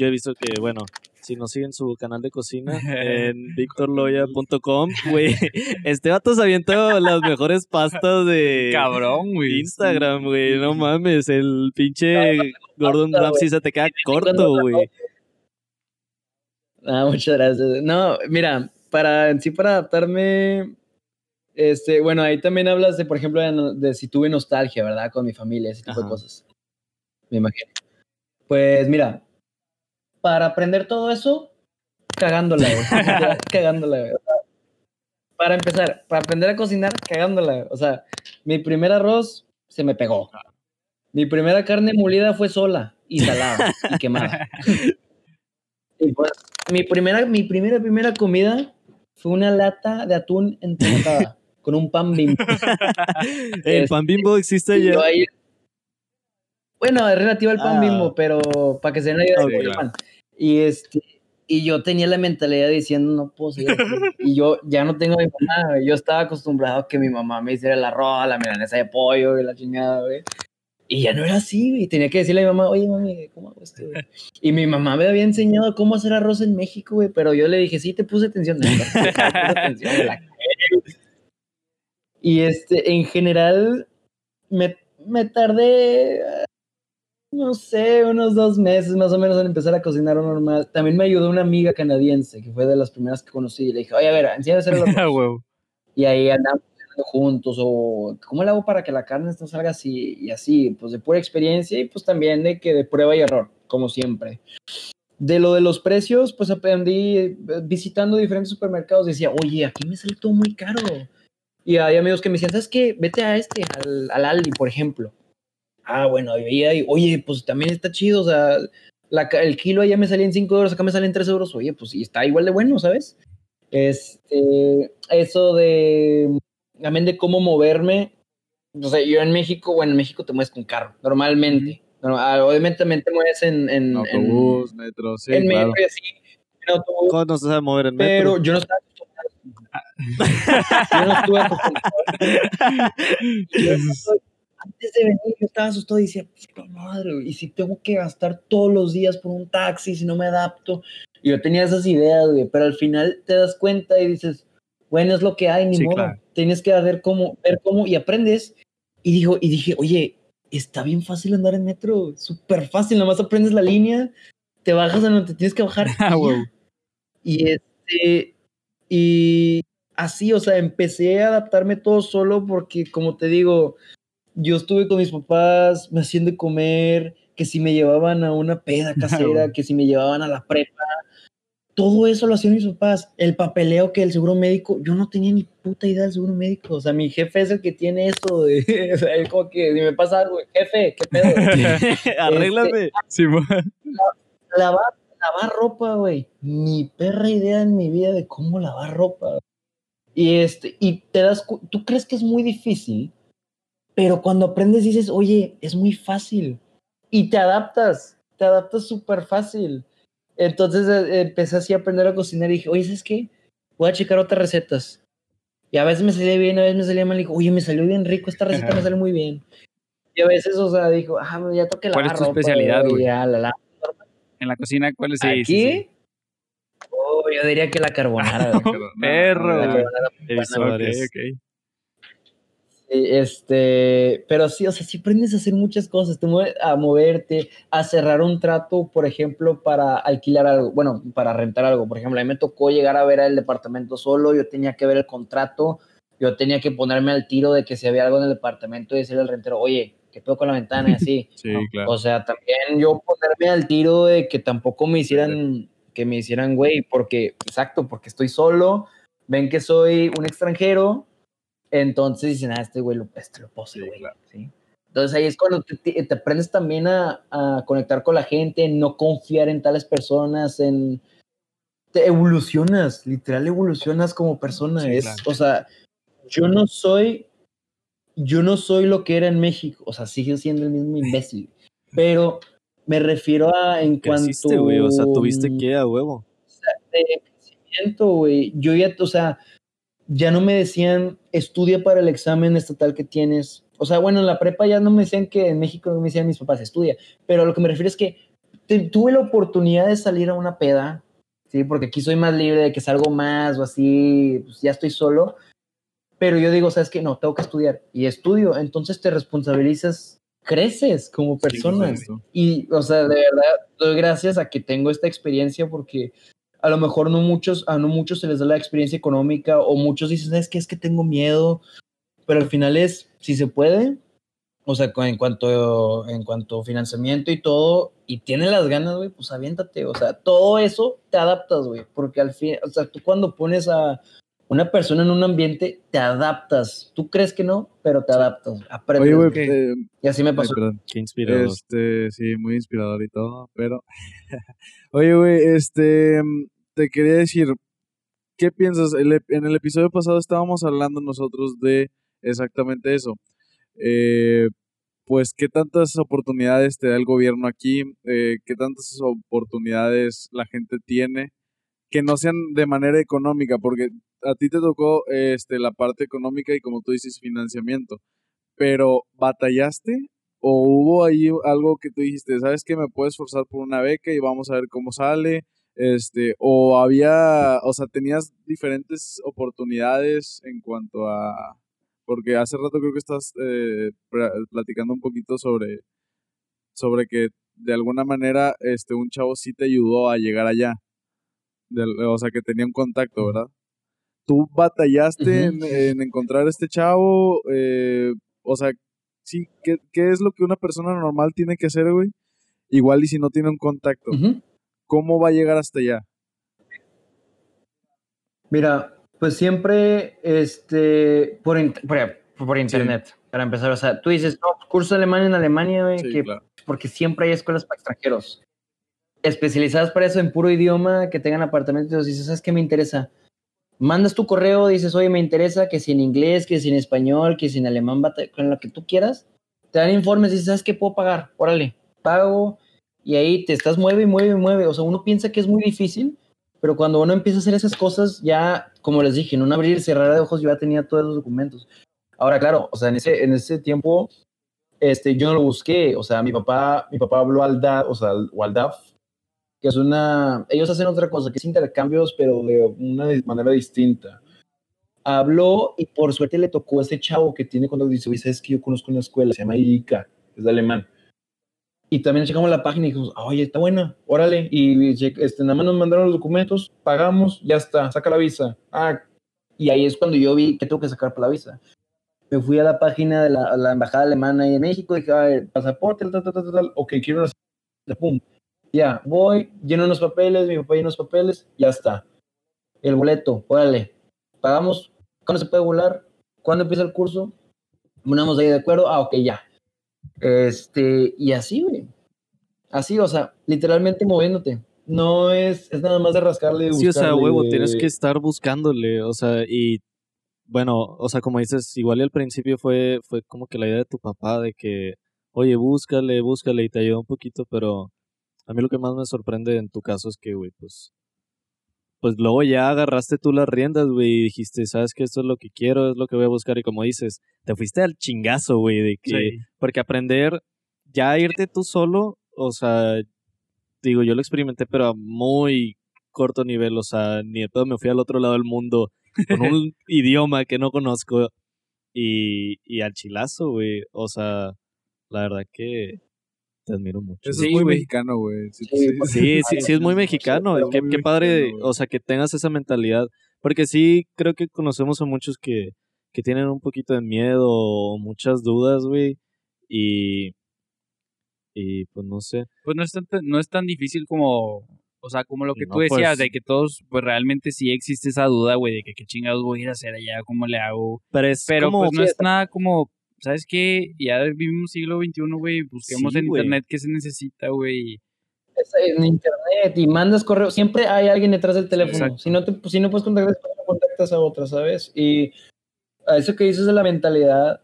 yo he visto que, bueno, si no siguen su canal de cocina en victorloya.com, güey. Este vato se avienta las mejores pastas de Cabrón, güey. Instagram, güey. No mames, el pinche Gordon Ramsay se te queda corto, güey. Ah, muchas gracias. No, mira, para en sí para adaptarme este, bueno, ahí también hablas de, por ejemplo, de, si tuve nostalgia, ¿verdad? Con mi familia, ese tipo de cosas. Me imagino. Pues mira, para aprender todo eso, cagándola, cagándola, Para empezar, para aprender a cocinar, cagándola. O sea, mi primer arroz se me pegó. Mi primera carne molida fue sola y salada y quemada. y pues, mi primera, mi primera, primera comida fue una lata de atún entonada con un pan bimbo. ¿El pan bimbo existe ya? Bueno, es relativo al pan ah. bimbo, pero para que se den una idea pan. Y este, y yo tenía la mentalidad diciendo, no puedo seguir Y yo ya no tengo mi mamá, Yo estaba acostumbrado a que mi mamá me hiciera el arroz, la milanesa de pollo y la chingada, güey. Y ya no era así, güey. Tenía que decirle a mi mamá, oye, mami, ¿cómo hago esto, güey? Y mi mamá me había enseñado cómo hacer arroz en México, güey. Pero yo le dije, sí, te puse atención. la y este, en general, me, me tardé, no sé, unos dos meses más o menos en empezar a cocinar normal. También me ayudó una amiga canadiense, que fue de las primeras que conocí. Y le dije, oye, a ver, enséñame a hacer el arroz. y ahí andamos juntos, o cómo le hago para que la carne no salga así y así, pues de pura experiencia y pues también de que de prueba y error, como siempre. De lo de los precios, pues aprendí eh, visitando diferentes supermercados, decía, oye, aquí me sale todo muy caro y hay amigos que me decían, ¿sabes qué? Vete a este, al, al Aldi, por ejemplo. Ah, bueno, y veía, y, oye, pues también está chido, o sea, la, el kilo allá me salía en 5 euros, acá me salen 3 euros, oye, pues y está igual de bueno, ¿sabes? Este, eso de, también de cómo moverme, o sea, yo en México, bueno, en México te mueves con carro, normalmente. obviamente también te mueves en... en autobús, metro, sí, En metro y así. En autobús, ¿Cómo no se sabe mover en metro? Pero yo no estaba yo no estuve Antes de venir, yo estaba asustado y decía, madre, y si tengo que gastar todos los días por un taxi, si no me adapto. Y yo tenía esas ideas, güey, pero al final te das cuenta y dices, bueno, es lo que hay, ni modo. Tienes que ver cómo, ver cómo, y aprendes. Y, dijo, y dije, oye, está bien fácil andar en metro, súper fácil, nomás aprendes la línea, te bajas a donde te tienes que bajar. Ah, y este, y así, o sea, empecé a adaptarme todo solo porque, como te digo, yo estuve con mis papás, me hacían de comer, que si me llevaban a una peda casera, que si me llevaban a la prepa, todo eso lo hacían mis papás. El papeleo que el seguro médico, yo no tenía ni puta idea del seguro médico. O sea, mi jefe es el que tiene eso de, o sea, es como que si me pasa algo, jefe, ¿qué pedo? Este, la, lavar ropa, güey. Ni perra idea en mi vida de cómo lavar ropa. Y, este, y te das, tú crees que es muy difícil, pero cuando aprendes dices, oye, es muy fácil. Y te adaptas, te adaptas súper fácil. Entonces eh, empecé así a aprender a cocinar y dije, oye, ¿sabes qué? Voy a checar otras recetas. Y a veces me salía bien, a veces me salía mal. Y digo, oye, me salió bien rico, esta receta me sale muy bien. Y a veces, o sea, dijo, ah, ya toqué la ¿Cuál es tu especialidad, güey? En la cocina, ¿cuál es? ¿Aquí? Sí, Oh, yo diría que la carbonara. Perro. Este, pero sí, o sea, si aprendes a hacer muchas cosas, te mueves a moverte, a cerrar un trato, por ejemplo, para alquilar algo, bueno, para rentar algo. Por ejemplo, a mí me tocó llegar a ver el departamento solo, yo tenía que ver el contrato, yo tenía que ponerme al tiro de que si había algo en el departamento y decirle al rentero, oye, que puedo con la ventana y así. sí, claro. O sea, también yo ponerme al tiro de que tampoco me hicieran, que me hicieran güey, porque, exacto, porque estoy solo, ven que soy un extranjero, entonces dicen, ah, este güey lo, este lo pose, güey. Sí, Entonces ahí es cuando te, aprendes también a, a, conectar con la gente, no confiar en tales personas, en... Te evolucionas, literal evolucionas como persona. es, O sea, yo no soy yo no soy lo que era en México, o sea, sigo siendo el mismo imbécil, pero me refiero a en cuanto... güey, o sea, tuviste que a huevo. de crecimiento, güey, yo ya, o sea, ya no me decían, estudia para el examen estatal que tienes. O sea, bueno, en la prepa ya no me decían que en México no me decían mis papás, estudia. Pero lo que me refiero es que tuve la oportunidad de salir a una peda, ¿sí? Porque aquí soy más libre de que salgo más o así, pues ya estoy solo. Pero yo digo, ¿sabes qué? No, tengo que estudiar. Y estudio. Entonces te responsabilizas, creces como persona. y, o sea, de verdad, doy gracias a que tengo esta experiencia porque a lo mejor no muchos, a no muchos se les da la experiencia económica o muchos dicen, ¿sabes qué? Es que tengo miedo. Pero al final es, si se puede, o sea, en cuanto, en cuanto financiamiento y todo, y tienes las ganas, güey, pues aviéntate. O sea, todo eso te adaptas, güey. Porque al fin, o sea, tú cuando pones a una persona en un ambiente, te adaptas. Tú crees que no, pero te adaptas. Aprendes. Oye, güey, eh, y así me pasó. Qué inspirador. Este, sí, muy inspirador y todo, pero. Oye, güey, este. Te quería decir, ¿qué piensas? en el episodio pasado estábamos hablando nosotros de exactamente eso eh, pues qué tantas oportunidades te da el gobierno aquí, eh, qué tantas oportunidades la gente tiene, que no sean de manera económica, porque a ti te tocó este, la parte económica y como tú dices, financiamiento, pero ¿batallaste? ¿O hubo ahí algo que tú dijiste, sabes que me puedes esforzar por una beca y vamos a ver cómo sale? Este, o había, o sea, tenías diferentes oportunidades en cuanto a, porque hace rato creo que estás eh, platicando un poquito sobre, sobre que de alguna manera este, un chavo sí te ayudó a llegar allá. o sea, que tenía un contacto, ¿verdad? ¿Tú batallaste en, encontrar este chavo? Eh, o sea, sí, ¿qué, ¿qué, es lo que una persona normal tiene que hacer, güey? Igual y si no tiene un contacto. ¿Cómo va a llegar hasta allá? Mira, pues siempre, este, por, por, internet, para empezar. O sea, tú dices, no, curso alemán en Alemania, que, porque siempre hay escuelas para extranjeros. Especializadas para eso en puro idioma, que tengan apartamentos. Y dices, ¿sabes qué me interesa? Mandas tu correo, dices, oye, me interesa que si en inglés, que si en español, que si en alemán, con lo que tú quieras. Te dan informes, dices, ¿sabes qué puedo pagar? Órale, pago. Y ahí te estás mueve y mueve y mueve. O sea, uno piensa que es muy difícil, pero cuando uno empieza a hacer esas cosas, ya, como les dije, en un abrir y cerrar de ojos, yo ya tenía todos los documentos. Ahora, claro, o sea, en ese, en ese tiempo, este, yo no lo busqué. O sea, mi papá, mi papá habló al DAF, o sea, al DAF, que es una, ellos hacen otra cosa, que es intercambios, pero de una manera distinta. Habló y por suerte le tocó a ese chavo que tiene cuando dice, es que yo conozco una escuela, se llama ICA, es de alemán y también checamos la página y dijimos, oye, está buena, órale. Y este, nada más nos mandaron los documentos, pagamos, ya está, saca la visa. Ah, y ahí es cuando yo vi que tengo que sacar para la visa. Me fui a la página de la, embajada alemana ahí en México, dije, a ver, pasaporte, tal, tal, tal, tal, ok, quiero una... Pum. Ya, voy, lleno unos papeles, mi papá llena unos papeles, ya está. El boleto, órale. Pagamos, ¿cuándo se puede volar? ¿Cuándo empieza el curso? Ponemos ahí de acuerdo, ah, ok, ya este, y así, güey. Así, o sea, literalmente moviéndote. No es, es nada más de rascarle. Sí, o sea, huevo, tienes que estar buscándole, o sea, y bueno, o sea, como dices, igual al principio fue, fue como que la idea de tu papá de que, oye, búscale, búscale y te ayuda un poquito, pero a mí lo que más me sorprende en tu caso es que, güey, pues pues luego ya agarraste tú las riendas, güey, y dijiste, sabes que esto es lo que quiero, es lo que voy a buscar, y como dices, te fuiste al chingazo, güey, de que, porque aprender, ya irte tú solo, o sea, digo, yo lo experimenté, pero a muy corto nivel, o sea, ni de todo me fui al otro lado del mundo con un idioma que no conozco, y, y al chilazo, güey, o sea, la verdad que te admiro mucho. Eso es muy mexicano, güey. Sí, sí, sí, es muy mexicano. Qué, qué padre, o sea, que tengas esa mentalidad. Porque sí, creo que conocemos a muchos que, que tienen un poquito de miedo o muchas dudas, güey. Y, y pues no sé. Pues no es tan, no es tan difícil como, o sea, como lo que tú decías, pues de que todos, pues realmente sí existe esa duda, güey, de que qué chingados voy a ir a hacer allá, cómo le hago. Pero, es Pero pues no es nada como ¿sabes qué? Ya vivimos siglo XXI, güey, busquemos en internet qué se necesita, güey. En internet y mandas correo, siempre hay alguien detrás del teléfono. Si no, te, si no puedes contactar, contactas a otra, ¿sabes? Y a eso que dices de la mentalidad,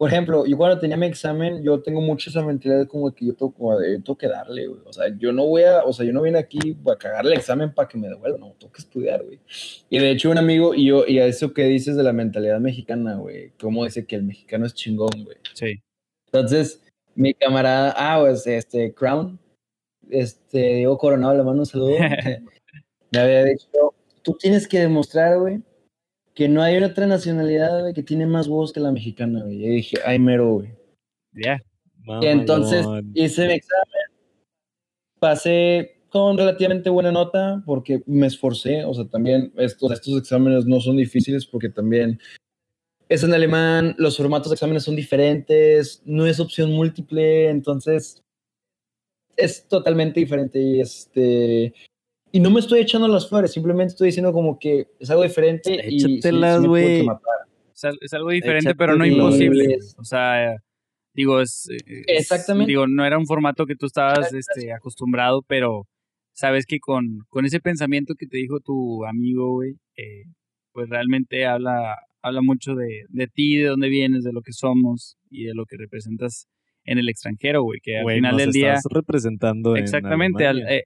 por ejemplo, yo cuando tenía mi examen, yo tengo mucho esa mentalidad como que yo tengo, tengo que darle, güey. O sea, yo no voy a, o sea, yo no vine aquí a cagarle el examen para que me devuelva, no, tengo que estudiar, güey. Y de hecho, un amigo, y yo, y a eso que dices de la mentalidad mexicana, güey, cómo dice que el mexicano es chingón, güey. Sí. Entonces, mi camarada, ah, pues, este, Crown, este, Diego Coronado, le mando un saludo. me había dicho, tú tienes que demostrar, güey, que no hay otra nacionalidad, güey, que tiene más voz que la mexicana, güey. Y dije, ay, mero, güey. Ya. Y entonces hice mi examen, pasé con relativamente buena nota porque me esforcé, o sea, también estos, estos exámenes no son difíciles porque también es en alemán, los formatos de exámenes son diferentes, no es opción múltiple, entonces es totalmente diferente y este y no me estoy echando las flores, simplemente estoy diciendo como que es algo diferente Échatelas, güey. es algo diferente, pero no imposible. O sea, digo, es... Exactamente. Digo, no era un formato que tú estabas este, acostumbrado, pero sabes que con, con ese pensamiento que te dijo tu amigo, güey, eh, pues realmente habla, habla mucho de, de ti, de dónde vienes, de lo que somos y de lo que representas en el extranjero, güey, que al final del día... Estás representando Exactamente, eh,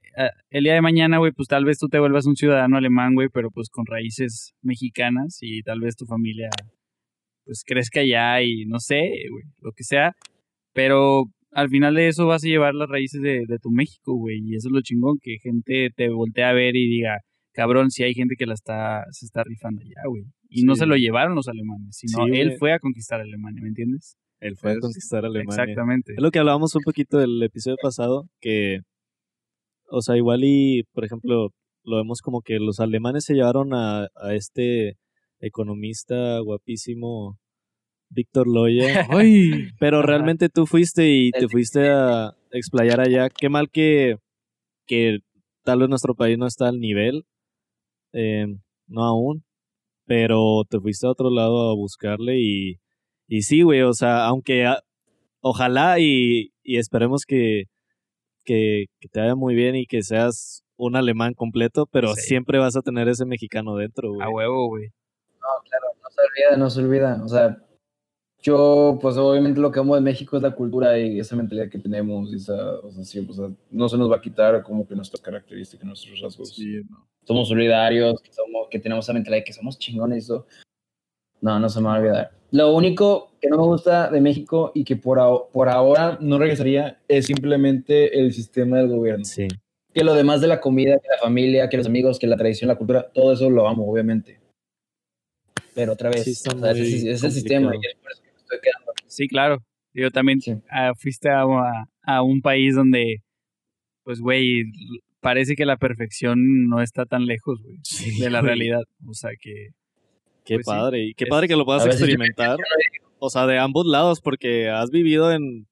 el día de mañana, güey, pues tal vez tú te vuelvas un ciudadano alemán, güey, pero pues con raíces mexicanas y tal vez tu familia pues crezca allá y no sé, güey, lo que sea, pero al final de eso vas a llevar las raíces de, tu México, güey, y eso es lo chingón, que gente te voltea a ver y diga, cabrón, si hay gente que la está, se está rifando allá, güey. Y no se lo llevaron los alemanes, sino él fue a conquistar Alemania, ¿me entiendes? Él fue a conquistar Alemania. Exactamente. Es lo que hablábamos un poquito del episodio pasado, que, o sea, igual y, por ejemplo, lo vemos como que los alemanes se llevaron a, a este economista guapísimo, Víctor Loya. Pero realmente tú fuiste y te fuiste a explayar allá. Qué mal que, que tal vez nuestro país no está al nivel, eh, no aún, pero te fuiste a otro lado a buscarle y y sí, güey, o sea, aunque ojalá y, y esperemos que, que, te vaya muy bien y que seas un alemán completo, pero siempre vas a tener ese mexicano dentro, güey. A huevo, güey. No, claro, no se olvida, no se olvida. O sea, yo, pues obviamente lo que amo de México es la cultura y esa mentalidad que tenemos. Y esa, o sea, sí, o sea, no se nos va a quitar como que nuestra característica, nuestros rasgos. Sí, no. Somos solidarios, que, somos, que tenemos esa mentalidad de que somos chingones. Eso. No, no se me va a olvidar. Lo único que no me gusta de México y que por, por ahora no regresaría es simplemente el sistema del gobierno. Sí. Que lo demás de la comida, que la familia, que los amigos, que la tradición, la cultura, todo eso lo amo, obviamente. Pero otra vez, es, el sistema y es por eso que me estoy quedando. Sí, claro. Yo también ah, fuiste a, a, un país donde, pues, güey, parece que la perfección no está tan lejos, güey, de la realidad. O sea que Qué pues padre, y qué padre que lo puedas experimentar. O sea, de ambos lados, porque has vivido en,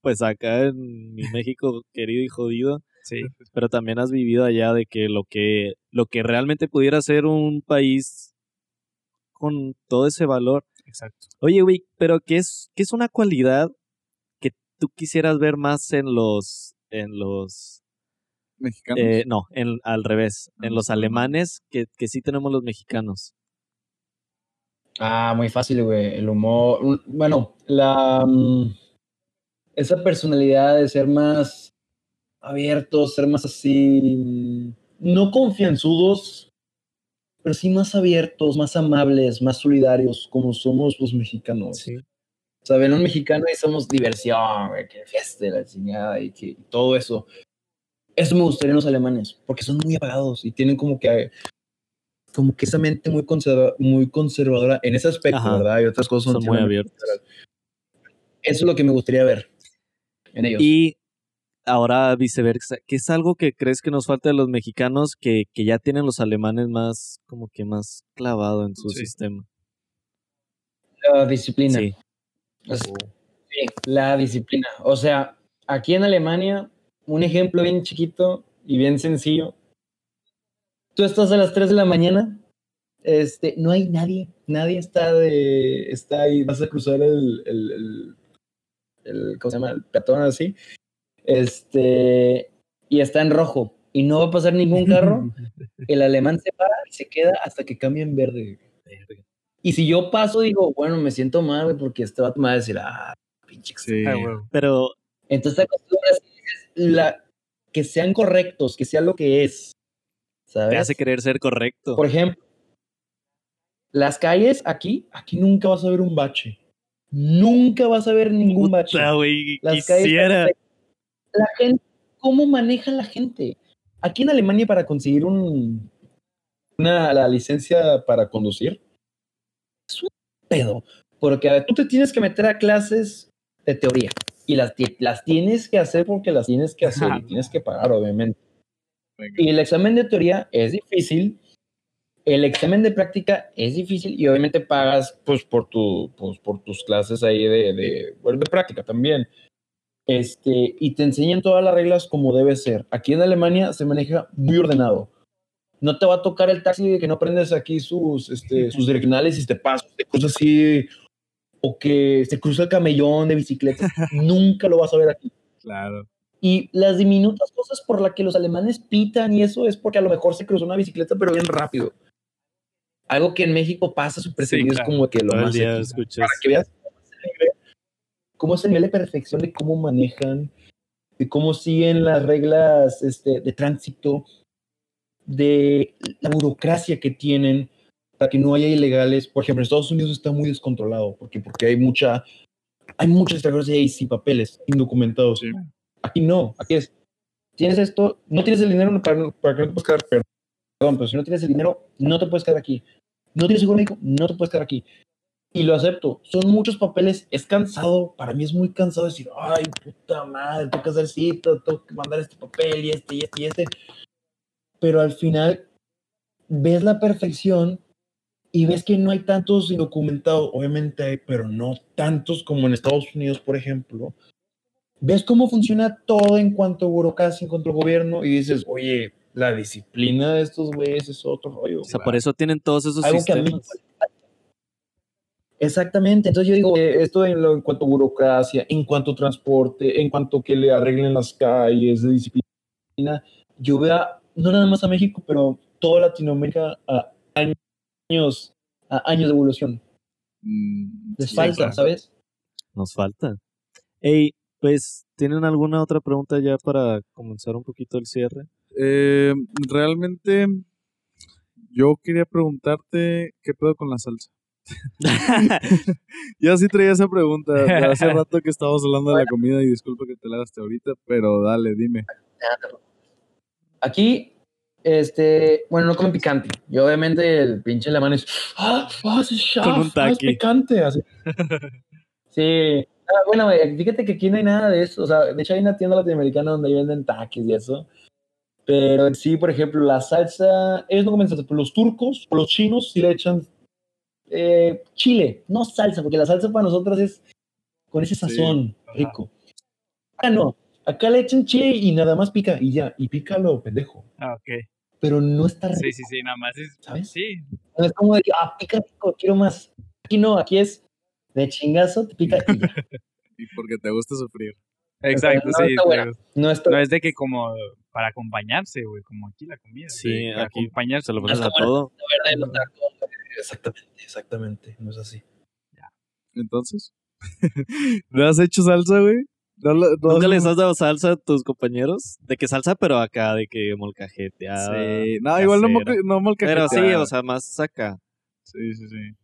pues acá en mi México querido y jodido. Sí. Pero también has vivido allá de que lo que, lo que realmente pudiera ser un país con todo ese valor. Exacto. Oye, güey, pero ¿qué es, qué es una cualidad que tú quisieras ver más en los, en los mexicanos? Eh, no, en, al revés, en los alemanes que, que sí tenemos los mexicanos. Ah, muy fácil, güey. El humor. Bueno, la. Mm, esa personalidad de ser más abiertos, ser más así. No confianzudos, pero sí más abiertos, más amables, más solidarios, como somos los mexicanos. Sí. O sea, ven un mexicano y somos diversión, güey, que fiesta, la chingada y que todo eso. Eso me gustaría en los alemanes, porque son muy apagados y tienen como que como que esa mente muy, muy conservadora en ese aspecto, ¿verdad? Y otras cosas son, muy abiertas. Eso es lo que me gustaría ver en ellos. Y ahora viceversa, ¿qué es algo que crees que nos falta de los mexicanos que, que ya tienen los alemanes más, como que más clavado en su sistema? La disciplina. Sí. sí, la disciplina. O sea, aquí en Alemania, un ejemplo bien chiquito y bien sencillo tú estás a las 3 de la mañana, este, no hay nadie, nadie está de, está ahí, vas a cruzar el, el, el, ¿cómo se llama? El peatón así, este, y está en rojo, y no va a pasar ningún carro, el alemán se para y se queda hasta que cambie en verde. Y si yo paso, digo, bueno, me siento mal, porque este vato me va a decir, ah, pinche. Sí, pero. Entonces la, que sean correctos, que sea lo que es. ¿Sabes? Te hace querer ser correcto. Por ejemplo, las calles aquí, aquí nunca vas a ver un bache. Nunca vas a ver ningún bache. Las quisiera. la gente, ¿cómo maneja la gente? Aquí en Alemania para conseguir un, una, la licencia para conducir, es un pedo. Porque tú te tienes que meter a clases de teoría y las, las tienes que hacer porque las tienes que hacer y tienes que pagar, obviamente. Y el examen de teoría es difícil, el examen de práctica es difícil y obviamente pagas pues por, tu, pues, por tus clases ahí de, de, de práctica también. Este, y te enseñan todas las reglas como debe ser. Aquí en Alemania se maneja muy ordenado no te va a tocar el taxi de que no prendes aquí sus, este, sus direccionales y te pasas, te cruzas así, o que se cruza el camellón de bicicleta. Nunca lo vas a ver aquí. Claro. Y las diminutas cosas por las que los alemanes pitan y eso es porque a lo mejor se cruzó una bicicleta, pero bien rápido. Algo que en México pasa súper seguido es como que lo más. Para que veas cómo es el nivel de perfección de cómo manejan, de cómo siguen las reglas este, de tránsito, de la burocracia que tienen para que no haya ilegales. Por ejemplo, en Estados Unidos está muy descontrolado porque, porque hay mucha, hay muchos extranjeros y sin papeles, indocumentados. Aquí no, aquí es, tienes esto, no tienes el dinero para, para que no te puedas quedar, perdón, pero si no tienes el dinero, no te puedes quedar aquí. No tienes seguro médico, no te puedes quedar aquí. Y lo acepto, son muchos papeles, es cansado, para mí es muy cansado decir, ay, puta madre, tengo que hacer cita, tengo que mandar este papel y este y este y este pero al final ves la perfección y ves que no hay tantos indocumentados, obviamente hay, pero no tantos como en Estados Unidos, por ejemplo. Ves cómo funciona todo en cuanto a burocracia, en cuanto al gobierno, y dices, oye, la disciplina de estos güeyes es otro rollo. O sea, por eso tienen todos esos sistemas. Exactamente, entonces yo digo, eh, esto en, lo, en cuanto a burocracia, en cuanto a transporte, en cuanto a que le arreglen las calles, de disciplina, yo veo no nada más a México, pero toda Latinoamérica a años, a años de evolución. Mm, Les falta, ¿sabes? Nos falta. Hey, pues, ¿tienen alguna otra pregunta ya para comenzar un poquito el cierre? Eh, realmente, yo quería preguntarte qué pedo con la salsa. ya sí traía esa pregunta. Hace rato que estábamos hablando de la comida y disculpa que te la hasta ahorita, pero dale, dime. Aquí, este, bueno, no comen picante. Y obviamente el pinche alemán es, ah, ah es, ah, es picante. Así. sí. Ah, bueno, fíjate que aquí no hay nada de eso. O sea, de hecho hay una tienda latinoamericana donde venden taquis y eso. Pero sí, por ejemplo, la salsa, ellos no comen salsa, pero los turcos o los chinos sí le echan eh, chile, no salsa, porque la salsa para nosotros es con ese sazón rico. Ah, no, Acá le echan chile y nada más pica y ya, y pícalo, pendejo. Ah, ok. Pero no está rico. Sí, sí, sí, nada más es, ¿sabes? Sí. No es como de, ah, pica rico, quiero más. Aquí no, aquí es de chingazo, te pica y ya. y porque te gusta sufrir. Exacto, sí. No, no, es de que como para acompañarse, güey, como aquí la comida. Sí, para aquí acompañarse, lo pones a todo. La verdad, exactamente, exactamente, no es así. Ya. Entonces, ¿le has hecho salsa, güey? ¿Nunca les has dado salsa a tus compañeros? De que salsa, pero acá, de que molcajete. Sí, no, igual no, no molcajete. Pero sí, o sea, más acá. Sí, sí, sí.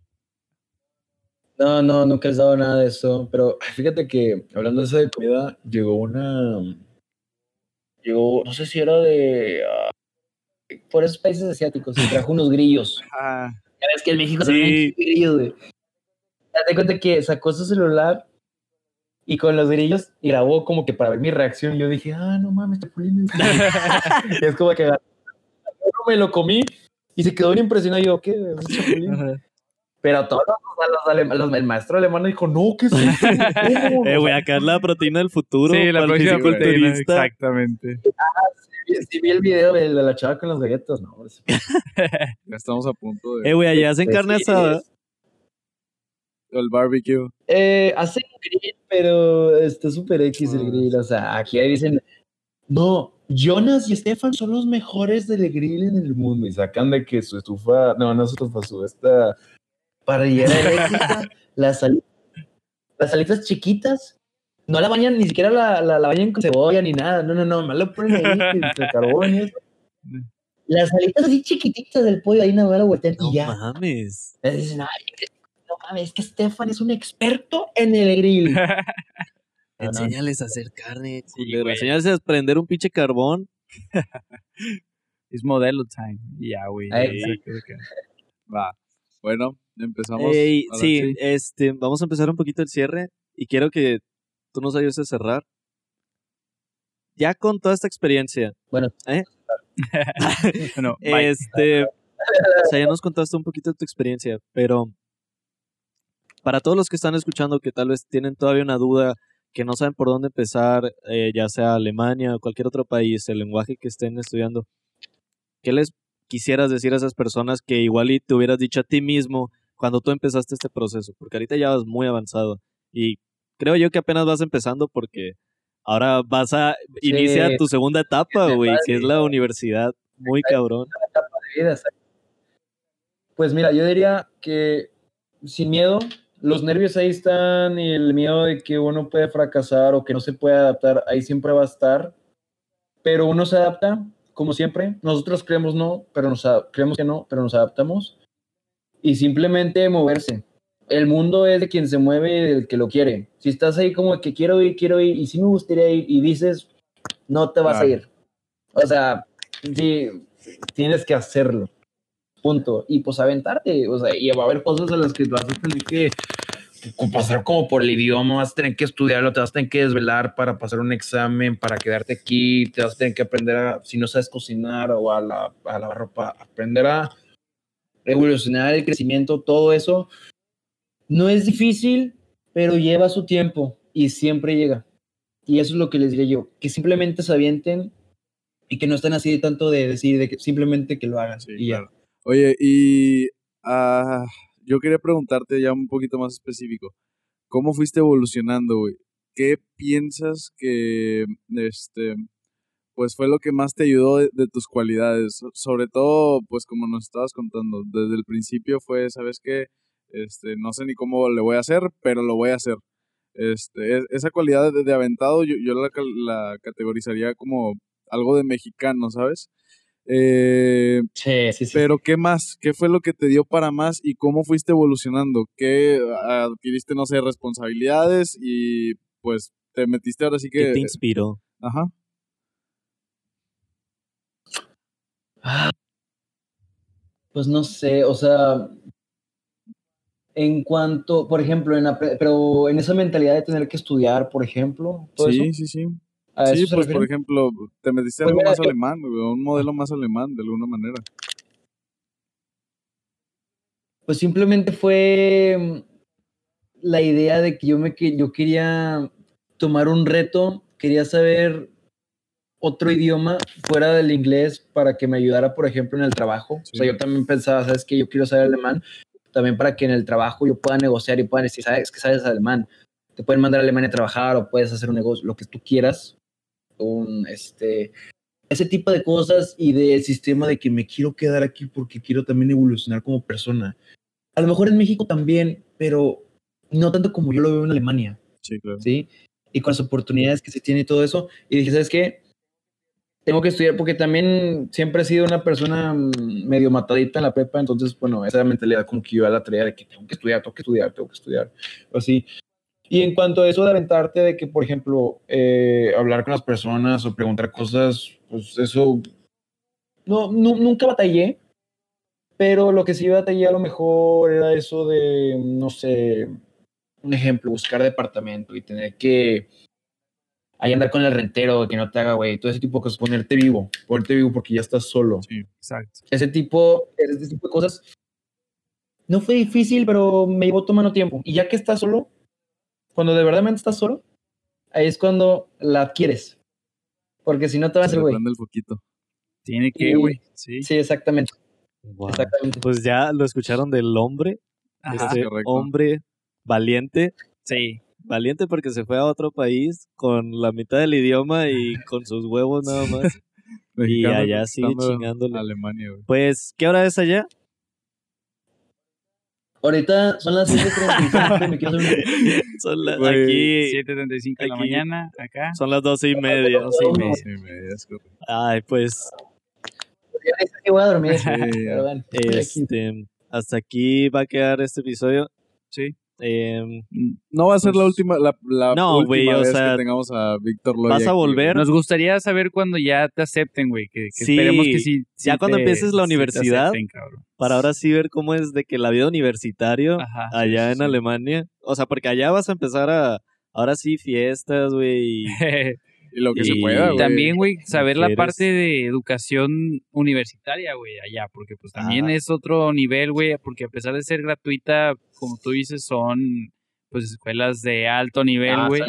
No, no, nunca he dado nada de eso. Pero fíjate que, hablando de eso de comida, llegó una. Llegó, no sé si era de. Uh, por esos países asiáticos, y trajo unos grillos. Ah. Es que en México se ven grillos, güey. Te cuenta que sacó su celular y con los grillos grabó como que para ver mi reacción. Yo dije, ah, no mames, chapulín. y es como que me lo comí y se quedó bien impresionado. Yo, ¿qué? chapulín? Pero todos los, los, el maestro alemán dijo, no, ¿qué es eso? eh, güey, acá es la proteína del futuro. Sí, la próxima proteína, exactamente. Ah, sí, vi el video de, la chava con los galletos, no. ya estamos a punto de... Eh, güey, allá hacen pues carne asada el barbecue. Eh, hacen grill, pero está súper X el ah, grill. O sea, aquí dicen, no, Jonas y Stefan son los mejores del grill en el mundo. Y sacan de que su estufa, no, no su estufa, su esta parrillera eléctrica, las, las alitas chiquitas, no la bañan, ni siquiera la, la, bañan con cebolla ni nada, no, no, no, más lo ponen ahí, el carbón y eso. Las alitas así chiquititas del pollo, ahí nada más lo voltean y ya. mames. Dicen, no mames, es que Stefan es un experto en el grill. Enseñales a hacer carne, Enseñales a prender un pinche carbón. es modelo time. Ya, güey. Va. Bueno, empezamos. sí, este, vamos a empezar un poquito el cierre y quiero que tú nos ayudes a cerrar. Ya con toda esta experiencia. Bueno. ¿eh? este, o sea, ya nos contaste un poquito de tu experiencia, pero para todos los que están escuchando que tal vez tienen todavía una duda que no saben por dónde empezar, eh, ya sea Alemania o cualquier otro país, el lenguaje que estén estudiando, ¿qué les quisieras decir a esas personas que igual y te hubieras dicho a ti mismo cuando tú empezaste este proceso? Porque ahorita ya vas muy avanzado y creo yo que apenas vas empezando porque ahora vas a iniciar tu segunda etapa, güey, que es la universidad. Muy cabrón. Pues mira, yo diría que sin miedo, los nervios ahí están y el miedo de que uno puede fracasar o que no se puede adaptar, ahí siempre va a estar. Pero uno se adapta, como siempre. Nosotros creemos no, pero nos creemos que no, pero nos adaptamos. Y simplemente moverse. El mundo es de quien se mueve del que lo quiere. Si estás ahí como que quiero ir, quiero ir, y si me gustaría ir, y dices, no te vas a ir. O sea, sí, tienes que hacerlo punto. Y pues aventarte, o sea, y va a haber cosas a las que vas a tener que pasar como por el idioma, vas a tener que estudiarlo, te vas a tener que desvelar para pasar un examen, para quedarte aquí, te vas a tener que aprender a, si no sabes cocinar o a la, a la ropa, aprender a evolucionar el crecimiento, todo eso. No es difícil, pero lleva su tiempo y siempre llega. Y eso es lo que les diría yo, que simplemente se avienten y que no estén así de tanto de decir, de que simplemente que lo hagan. y ya. Oye, y ah, yo quería preguntarte ya un poquito más específico. ¿Cómo fuiste evolucionando, güey? ¿Qué piensas que este pues fue lo que más te ayudó de, tus cualidades? Sobre todo, pues como nos estabas contando, desde el principio fue, ¿sabes qué? Este, no sé ni cómo le voy a hacer, pero lo voy a hacer. Este, e, esa cualidad de, aventado yo, yo la, la categorizaría como algo de mexicano, ¿sabes? Eh, sí, sí, sí. Pero ¿qué más? ¿Qué fue lo que te dio para más y cómo fuiste evolucionando? ¿Qué adquiriste, no sé, responsabilidades y pues te metiste ahora sí que... ¿Qué te inspiró? Ajá. Pues no sé, o sea, en cuanto, por ejemplo, en pero en esa mentalidad de tener que estudiar, por ejemplo. sí, sí, sí sí, pues por ejemplo, te metiste pues algo más alemán, un modelo más alemán de alguna manera. Pues simplemente fue la idea de que yo me yo quería tomar un reto, quería saber otro idioma fuera del inglés para que me ayudara, por ejemplo, en el trabajo. O sea, yo también pensaba, sabes que yo quiero saber alemán, también para que en el trabajo yo pueda negociar y pueda decir, sabes que sabes alemán, te pueden mandar a Alemania a trabajar o puedes hacer un negocio, lo que tú quieras, un, este, ese tipo de cosas y del sistema de que me quiero quedar aquí porque quiero también evolucionar como persona. A lo mejor en México también, pero no tanto como yo lo veo en Alemania. Sí, claro. ¿sí? Y con las oportunidades que se tiene y todo eso. Y dije, ¿sabes qué? Tengo que estudiar porque también siempre he sido una persona mm, medio matadita en la prepa, entonces, bueno, esa mentalidad como que yo a la tarea de que tengo que estudiar, tengo que estudiar, tengo que estudiar, así. Y en cuanto a eso de aventarte, de que, por ejemplo, eh, hablar con las personas o preguntar cosas, pues eso, no, nunca batallé, pero lo que sí batallé a lo mejor era eso de, no sé, un ejemplo, buscar departamento y tener que ahí andar con el rentero, que no te haga, güey, todo ese tipo de cosas, ponerte vivo, ponerte vivo porque ya estás solo. Sí, exacto. Ese tipo, ese tipo de cosas no fue difícil, pero me llevó tomando tiempo. Y ya que estás solo, cuando de verdad estás solo, ahí es cuando la adquieres. Porque si no te vas a hacer, güey. el poquito. Tiene que, güey. Sí. sí, exactamente. exactamente. Pues ya lo escucharon del hombre. este hombre valiente. Sí. Valiente porque se fue a otro país con la mitad del idioma y con sus huevos nada más. y allá sigue chingándole. Alemania, güey. Pues, ¿qué hora es allá? Ahorita son las 7.35, me quiero Son las aquí 7.35 de la mañana, acá. Son las 12 y media. 12 y media. Ay, pues. Ya voy a dormir. este, hasta aquí va a quedar este episodio. Sí. Eh, no va a ser la pues, última, la, la no, última vez que tengamos a Víctor Loya. ¿Vas a volver? Nos gustaría saber cuando ya te acepten, güey. Que, esperemos que sí. ya cuando empieces la universidad. para ahora sí ver cómo es de que la vida universitario allá en Alemania. O sea, porque allá vas a empezar a. Ahora sí, fiestas, güey. Y lo que se pueda, güey. También, güey, saber la parte de educación universitaria, güey, allá, porque pues también ah. es otro nivel, güey, porque a pesar de ser gratuita, como tú dices, son pues escuelas de alto nivel, ah, güey.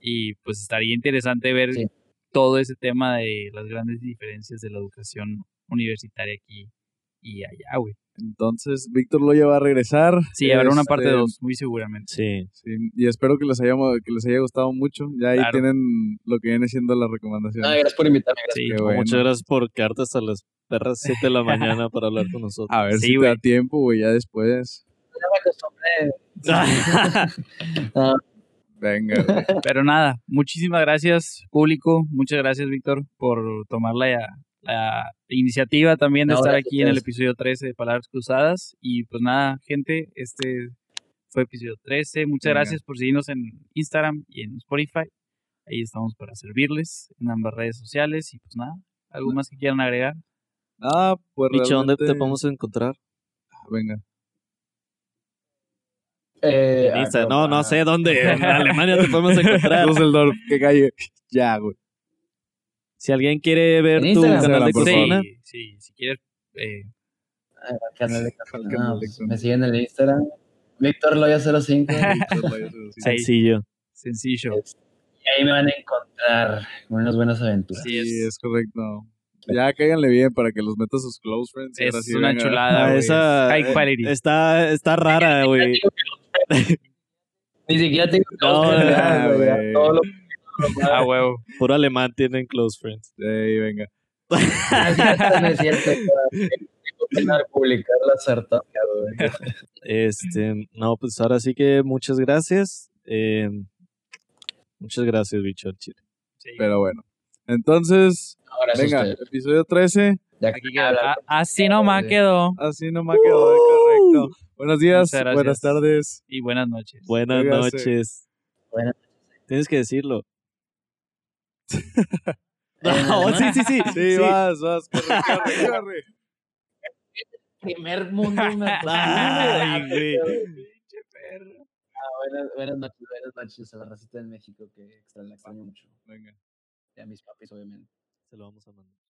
y pues estaría interesante ver todo ese tema de las grandes diferencias de la educación universitaria aquí y allá, güey. Entonces, Víctor Loya va a regresar. Sí, habrá una parte 2, este, muy seguramente. Sí. sí. Y espero que les, haya, que les haya gustado mucho. Ya ahí tienen lo que viene siendo la recomendación. Ah, gracias por invitarme. Sí, Muchas gracias por quedarte hasta las perras 7 de la mañana para hablar con nosotros. A ver si te da tiempo, güey, ya después. Ya me Venga, güey. Pero nada, muchísimas gracias, público. Muchas gracias, Víctor, por tomarla ya la iniciativa también de estar aquí en el episodio 13 de Palabras Cruzadas. Y pues nada, gente, este fue episodio 13. Muchas gracias por seguirnos en Instagram y en Spotify. Ahí estamos para servirles en ambas redes sociales. Y pues nada, ¿algo más que quieran agregar? Ah, pues Dicho, ¿dónde te podemos encontrar? Ah, venga. Eh, no, no sé dónde. En Alemania te podemos encontrar. Düsseldorf, qué calle. Ya, güey. Si alguien quiere ver tu canal de Cocina. Sí, si quieres. Eh... canal de me siguen en el Instagram. Víctor Loya 05. Sencillo. Sencillo. Y ahí me van a encontrar con unas buenas aventuras. Sí, es, correcto. Ya cáiganle bien para que los metas sus close friends. Es una chulada. Ah, esa High quality. Está, está rara, güey. Ni siquiera tengo close friends. Todo lo Ah, huevo. Puro alemán tienen close friends. Ey, venga. no es cierto. publicar la Este, no, pues ahora sí que muchas gracias. Eh, muchas gracias, bicho Chile. Pero bueno. Entonces, venga, episodio 13. así nomás quedó. Así nomás quedó, correcto. Buenos días, buenas tardes. Y buenas noches. Buenas noches. Buenas Tienes que decirlo. no, sí, sí, sí. Sí, vas, vas, corre, corre, corre. Primer mundo Ay, güey. Ah, buenas, buenas noches, buenas noches a la racita de México que extraño, extraño mucho. Venga. Y a mis papis, obviamente. Se lo vamos a mandar.